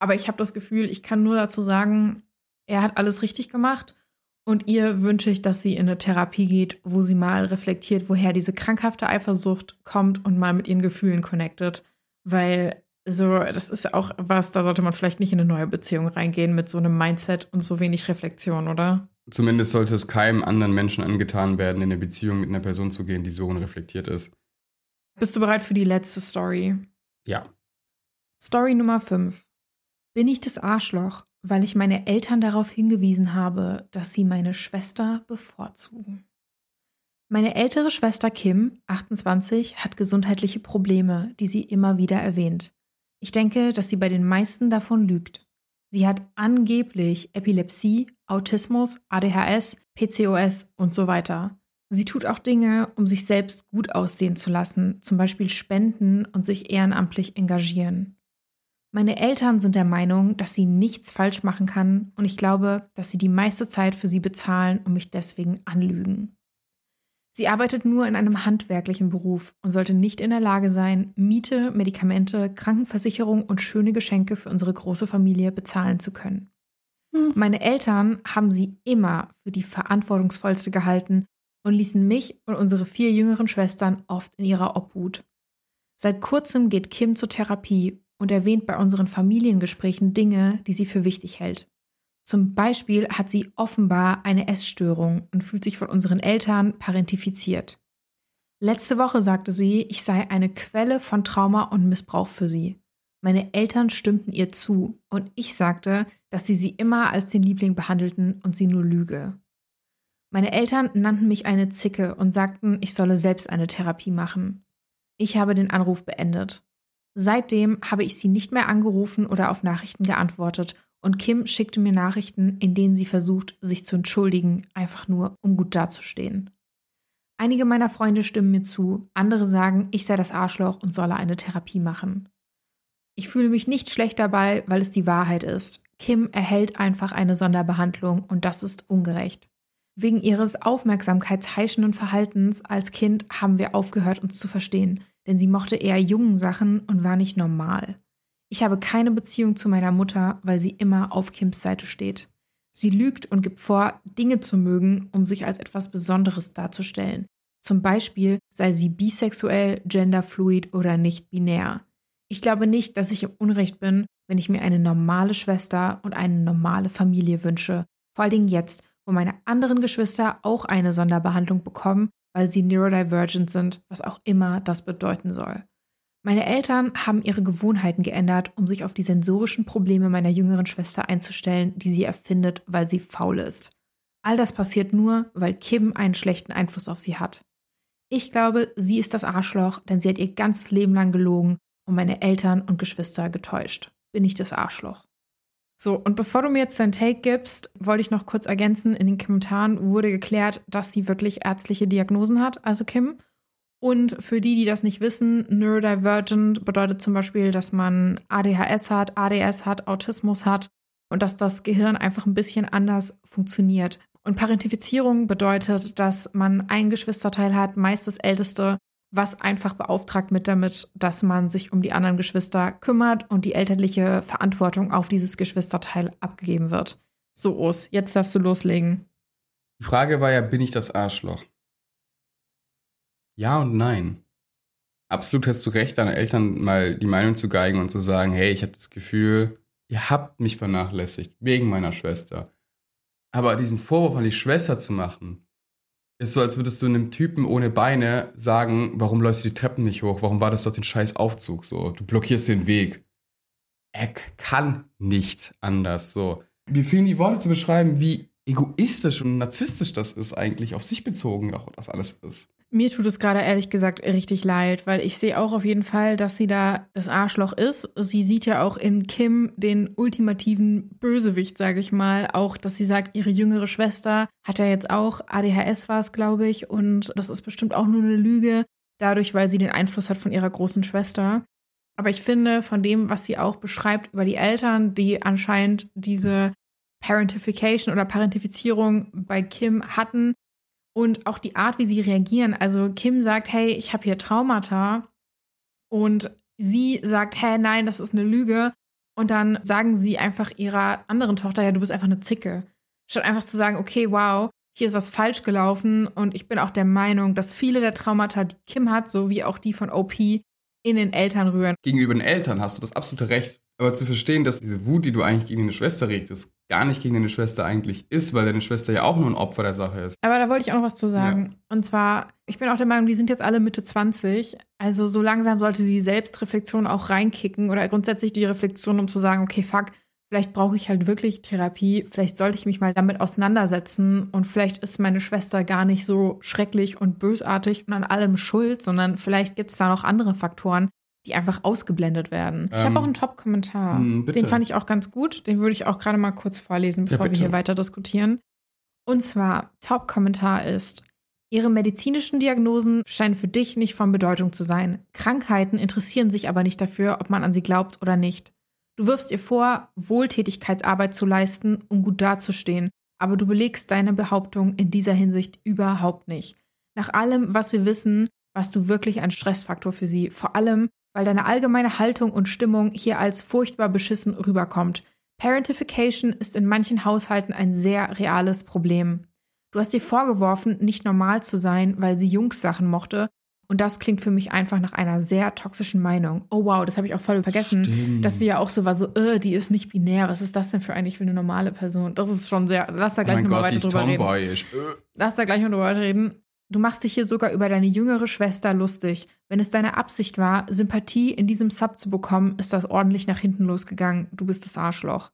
Aber ich habe das Gefühl, ich kann nur dazu sagen, er hat alles richtig gemacht. Und ihr wünsche ich, dass sie in eine Therapie geht, wo sie mal reflektiert, woher diese krankhafte Eifersucht kommt und mal mit ihren Gefühlen connectet. Weil so, das ist auch was, da sollte man vielleicht nicht in eine neue Beziehung reingehen mit so einem Mindset und so wenig Reflexion, oder? Zumindest sollte es keinem anderen Menschen angetan werden, in eine Beziehung mit einer Person zu gehen, die so unreflektiert ist. Bist du bereit für die letzte Story? Ja. Story Nummer 5. Bin ich das Arschloch, weil ich meine Eltern darauf hingewiesen habe, dass sie meine Schwester bevorzugen? Meine ältere Schwester Kim, 28, hat gesundheitliche Probleme, die sie immer wieder erwähnt. Ich denke, dass sie bei den meisten davon lügt. Sie hat angeblich Epilepsie, Autismus, ADHS, PCOS und so weiter. Sie tut auch Dinge, um sich selbst gut aussehen zu lassen, zum Beispiel spenden und sich ehrenamtlich engagieren. Meine Eltern sind der Meinung, dass sie nichts falsch machen kann und ich glaube, dass sie die meiste Zeit für sie bezahlen und mich deswegen anlügen. Sie arbeitet nur in einem handwerklichen Beruf und sollte nicht in der Lage sein, Miete, Medikamente, Krankenversicherung und schöne Geschenke für unsere große Familie bezahlen zu können. Meine Eltern haben sie immer für die verantwortungsvollste gehalten und ließen mich und unsere vier jüngeren Schwestern oft in ihrer Obhut. Seit kurzem geht Kim zur Therapie und erwähnt bei unseren Familiengesprächen Dinge, die sie für wichtig hält. Zum Beispiel hat sie offenbar eine Essstörung und fühlt sich von unseren Eltern parentifiziert. Letzte Woche sagte sie, ich sei eine Quelle von Trauma und Missbrauch für sie. Meine Eltern stimmten ihr zu und ich sagte, dass sie sie immer als den Liebling behandelten und sie nur lüge. Meine Eltern nannten mich eine Zicke und sagten, ich solle selbst eine Therapie machen. Ich habe den Anruf beendet. Seitdem habe ich sie nicht mehr angerufen oder auf Nachrichten geantwortet und Kim schickte mir Nachrichten, in denen sie versucht, sich zu entschuldigen, einfach nur, um gut dazustehen. Einige meiner Freunde stimmen mir zu, andere sagen, ich sei das Arschloch und solle eine Therapie machen. Ich fühle mich nicht schlecht dabei, weil es die Wahrheit ist. Kim erhält einfach eine Sonderbehandlung und das ist ungerecht. Wegen ihres aufmerksamkeitsheischenden Verhaltens als Kind haben wir aufgehört, uns zu verstehen, denn sie mochte eher jungen Sachen und war nicht normal. Ich habe keine Beziehung zu meiner Mutter, weil sie immer auf Kims Seite steht. Sie lügt und gibt vor, Dinge zu mögen, um sich als etwas Besonderes darzustellen. Zum Beispiel sei sie bisexuell, genderfluid oder nicht binär. Ich glaube nicht, dass ich im Unrecht bin, wenn ich mir eine normale Schwester und eine normale Familie wünsche. Vor allen Dingen jetzt, wo meine anderen Geschwister auch eine Sonderbehandlung bekommen, weil sie neurodivergent sind, was auch immer das bedeuten soll. Meine Eltern haben ihre Gewohnheiten geändert, um sich auf die sensorischen Probleme meiner jüngeren Schwester einzustellen, die sie erfindet, weil sie faul ist. All das passiert nur, weil Kim einen schlechten Einfluss auf sie hat. Ich glaube, sie ist das Arschloch, denn sie hat ihr ganzes Leben lang gelogen und meine Eltern und Geschwister getäuscht. Bin ich das Arschloch? So, und bevor du mir jetzt dein Take gibst, wollte ich noch kurz ergänzen, in den Kommentaren wurde geklärt, dass sie wirklich ärztliche Diagnosen hat, also Kim. Und für die, die das nicht wissen, Neurodivergent bedeutet zum Beispiel, dass man ADHS hat, ADS hat, Autismus hat und dass das Gehirn einfach ein bisschen anders funktioniert. Und Parentifizierung bedeutet, dass man ein Geschwisterteil hat, meist das älteste, was einfach beauftragt mit damit, dass man sich um die anderen Geschwister kümmert und die elterliche Verantwortung auf dieses Geschwisterteil abgegeben wird. So, Os, jetzt darfst du loslegen. Die Frage war ja, bin ich das Arschloch? Ja und nein. Absolut hast du recht, deinen Eltern mal die Meinung zu geigen und zu sagen, hey, ich habe das Gefühl, ihr habt mich vernachlässigt wegen meiner Schwester. Aber diesen Vorwurf an die Schwester zu machen, ist so, als würdest du einem Typen ohne Beine sagen, warum läufst du die Treppen nicht hoch? Warum war das doch den scheiß Aufzug? So, du blockierst den Weg. Er kann nicht anders. So. Mir fehlen die Worte zu beschreiben, wie egoistisch und narzisstisch das ist eigentlich, auf sich bezogen, auch das alles ist. Mir tut es gerade ehrlich gesagt richtig leid, weil ich sehe auch auf jeden Fall, dass sie da das Arschloch ist. Sie sieht ja auch in Kim den ultimativen Bösewicht, sage ich mal. Auch, dass sie sagt, ihre jüngere Schwester hat ja jetzt auch ADHS war es, glaube ich. Und das ist bestimmt auch nur eine Lüge, dadurch, weil sie den Einfluss hat von ihrer großen Schwester. Aber ich finde, von dem, was sie auch beschreibt über die Eltern, die anscheinend diese Parentification oder Parentifizierung bei Kim hatten, und auch die Art, wie sie reagieren. Also Kim sagt, hey, ich habe hier Traumata und sie sagt, hey, nein, das ist eine Lüge. Und dann sagen sie einfach ihrer anderen Tochter, ja, du bist einfach eine Zicke. Statt einfach zu sagen, okay, wow, hier ist was falsch gelaufen. Und ich bin auch der Meinung, dass viele der Traumata, die Kim hat, so wie auch die von OP, in den Eltern rühren. Gegenüber den Eltern hast du das absolute Recht. Aber zu verstehen, dass diese Wut, die du eigentlich gegen deine Schwester regtest, gar nicht gegen deine Schwester eigentlich ist, weil deine Schwester ja auch nur ein Opfer der Sache ist. Aber da wollte ich auch noch was zu sagen. Ja. Und zwar, ich bin auch der Meinung, die sind jetzt alle Mitte 20. Also so langsam sollte die Selbstreflexion auch reinkicken oder grundsätzlich die Reflexion, um zu sagen, okay, fuck, vielleicht brauche ich halt wirklich Therapie, vielleicht sollte ich mich mal damit auseinandersetzen und vielleicht ist meine Schwester gar nicht so schrecklich und bösartig und an allem schuld, sondern vielleicht gibt es da noch andere Faktoren, die einfach ausgeblendet werden. Ich ähm, habe auch einen Top-Kommentar. Hm, Den fand ich auch ganz gut. Den würde ich auch gerade mal kurz vorlesen, bevor ja, wir hier weiter diskutieren. Und zwar, Top-Kommentar ist, Ihre medizinischen Diagnosen scheinen für dich nicht von Bedeutung zu sein. Krankheiten interessieren sich aber nicht dafür, ob man an sie glaubt oder nicht. Du wirfst ihr vor, Wohltätigkeitsarbeit zu leisten, um gut dazustehen, aber du belegst deine Behauptung in dieser Hinsicht überhaupt nicht. Nach allem, was wir wissen, warst du wirklich ein Stressfaktor für sie, vor allem, weil deine allgemeine Haltung und Stimmung hier als furchtbar beschissen rüberkommt. Parentification ist in manchen Haushalten ein sehr reales Problem. Du hast dir vorgeworfen, nicht normal zu sein, weil sie Jungs-Sachen mochte. Und das klingt für mich einfach nach einer sehr toxischen Meinung. Oh wow, das habe ich auch voll vergessen, Stimmt. dass sie ja auch so war, so, äh, die ist nicht binär. Was ist das denn für eigentlich für eine normale Person? Das ist schon sehr. Lass da gleich oh nochmal weiter drüber reden. Lass da gleich mal drüber reden. Du machst dich hier sogar über deine jüngere Schwester lustig. Wenn es deine Absicht war, Sympathie in diesem Sub zu bekommen, ist das ordentlich nach hinten losgegangen. Du bist das Arschloch.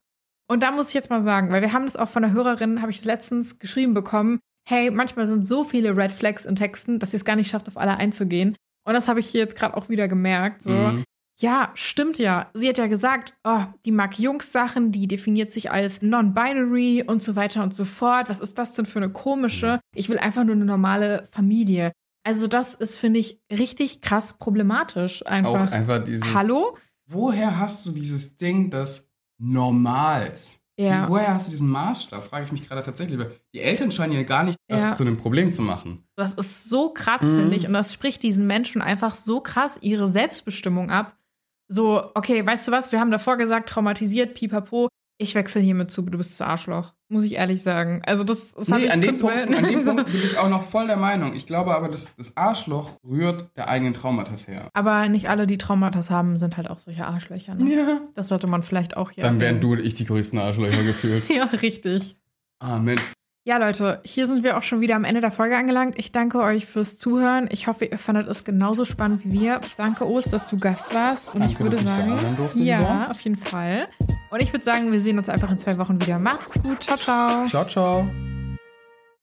Und da muss ich jetzt mal sagen, weil wir haben das auch von der Hörerin, habe ich letztens geschrieben bekommen, hey, manchmal sind so viele Red Flags in Texten, dass ihr es gar nicht schafft, auf alle einzugehen. Und das habe ich hier jetzt gerade auch wieder gemerkt. So. Mhm. Ja, stimmt ja. Sie hat ja gesagt, oh, die mag Jungs-Sachen, die definiert sich als non-binary und so weiter und so fort. Was ist das denn für eine komische? Ich will einfach nur eine normale Familie. Also, das ist, finde ich, richtig krass problematisch. Einfach. Auch einfach dieses. Hallo? Woher hast du dieses Ding des Normals? Ja. Woher hast du diesen Maßstab? Frage ich mich gerade tatsächlich. Die Eltern scheinen ja gar nicht das ja. zu einem Problem zu machen. Das ist so krass, mhm. finde ich. Und das spricht diesen Menschen einfach so krass ihre Selbstbestimmung ab so, okay, weißt du was, wir haben davor gesagt, traumatisiert, pipapo, ich wechsle hiermit zu, du bist das Arschloch. Muss ich ehrlich sagen. Also das, das nee, ich an dem, Punkt, an dem Punkt bin ich auch noch voll der Meinung. Ich glaube aber, dass das Arschloch rührt der eigenen Traumata her. Aber nicht alle, die Traumata haben, sind halt auch solche Arschlöcher. Ne? Ja. Das sollte man vielleicht auch hier Dann wären du und ich die größten Arschlöcher gefühlt. ja, richtig. Mensch. Ja, Leute, hier sind wir auch schon wieder am Ende der Folge angelangt. Ich danke euch fürs Zuhören. Ich hoffe, ihr fandet es genauso spannend wie wir. Danke, Os, dass du Gast warst. Und danke, ich würde sagen, ja, auf jeden Fall. Und ich würde sagen, wir sehen uns einfach in zwei Wochen wieder. Macht's gut. Ciao, ciao. Ciao, ciao.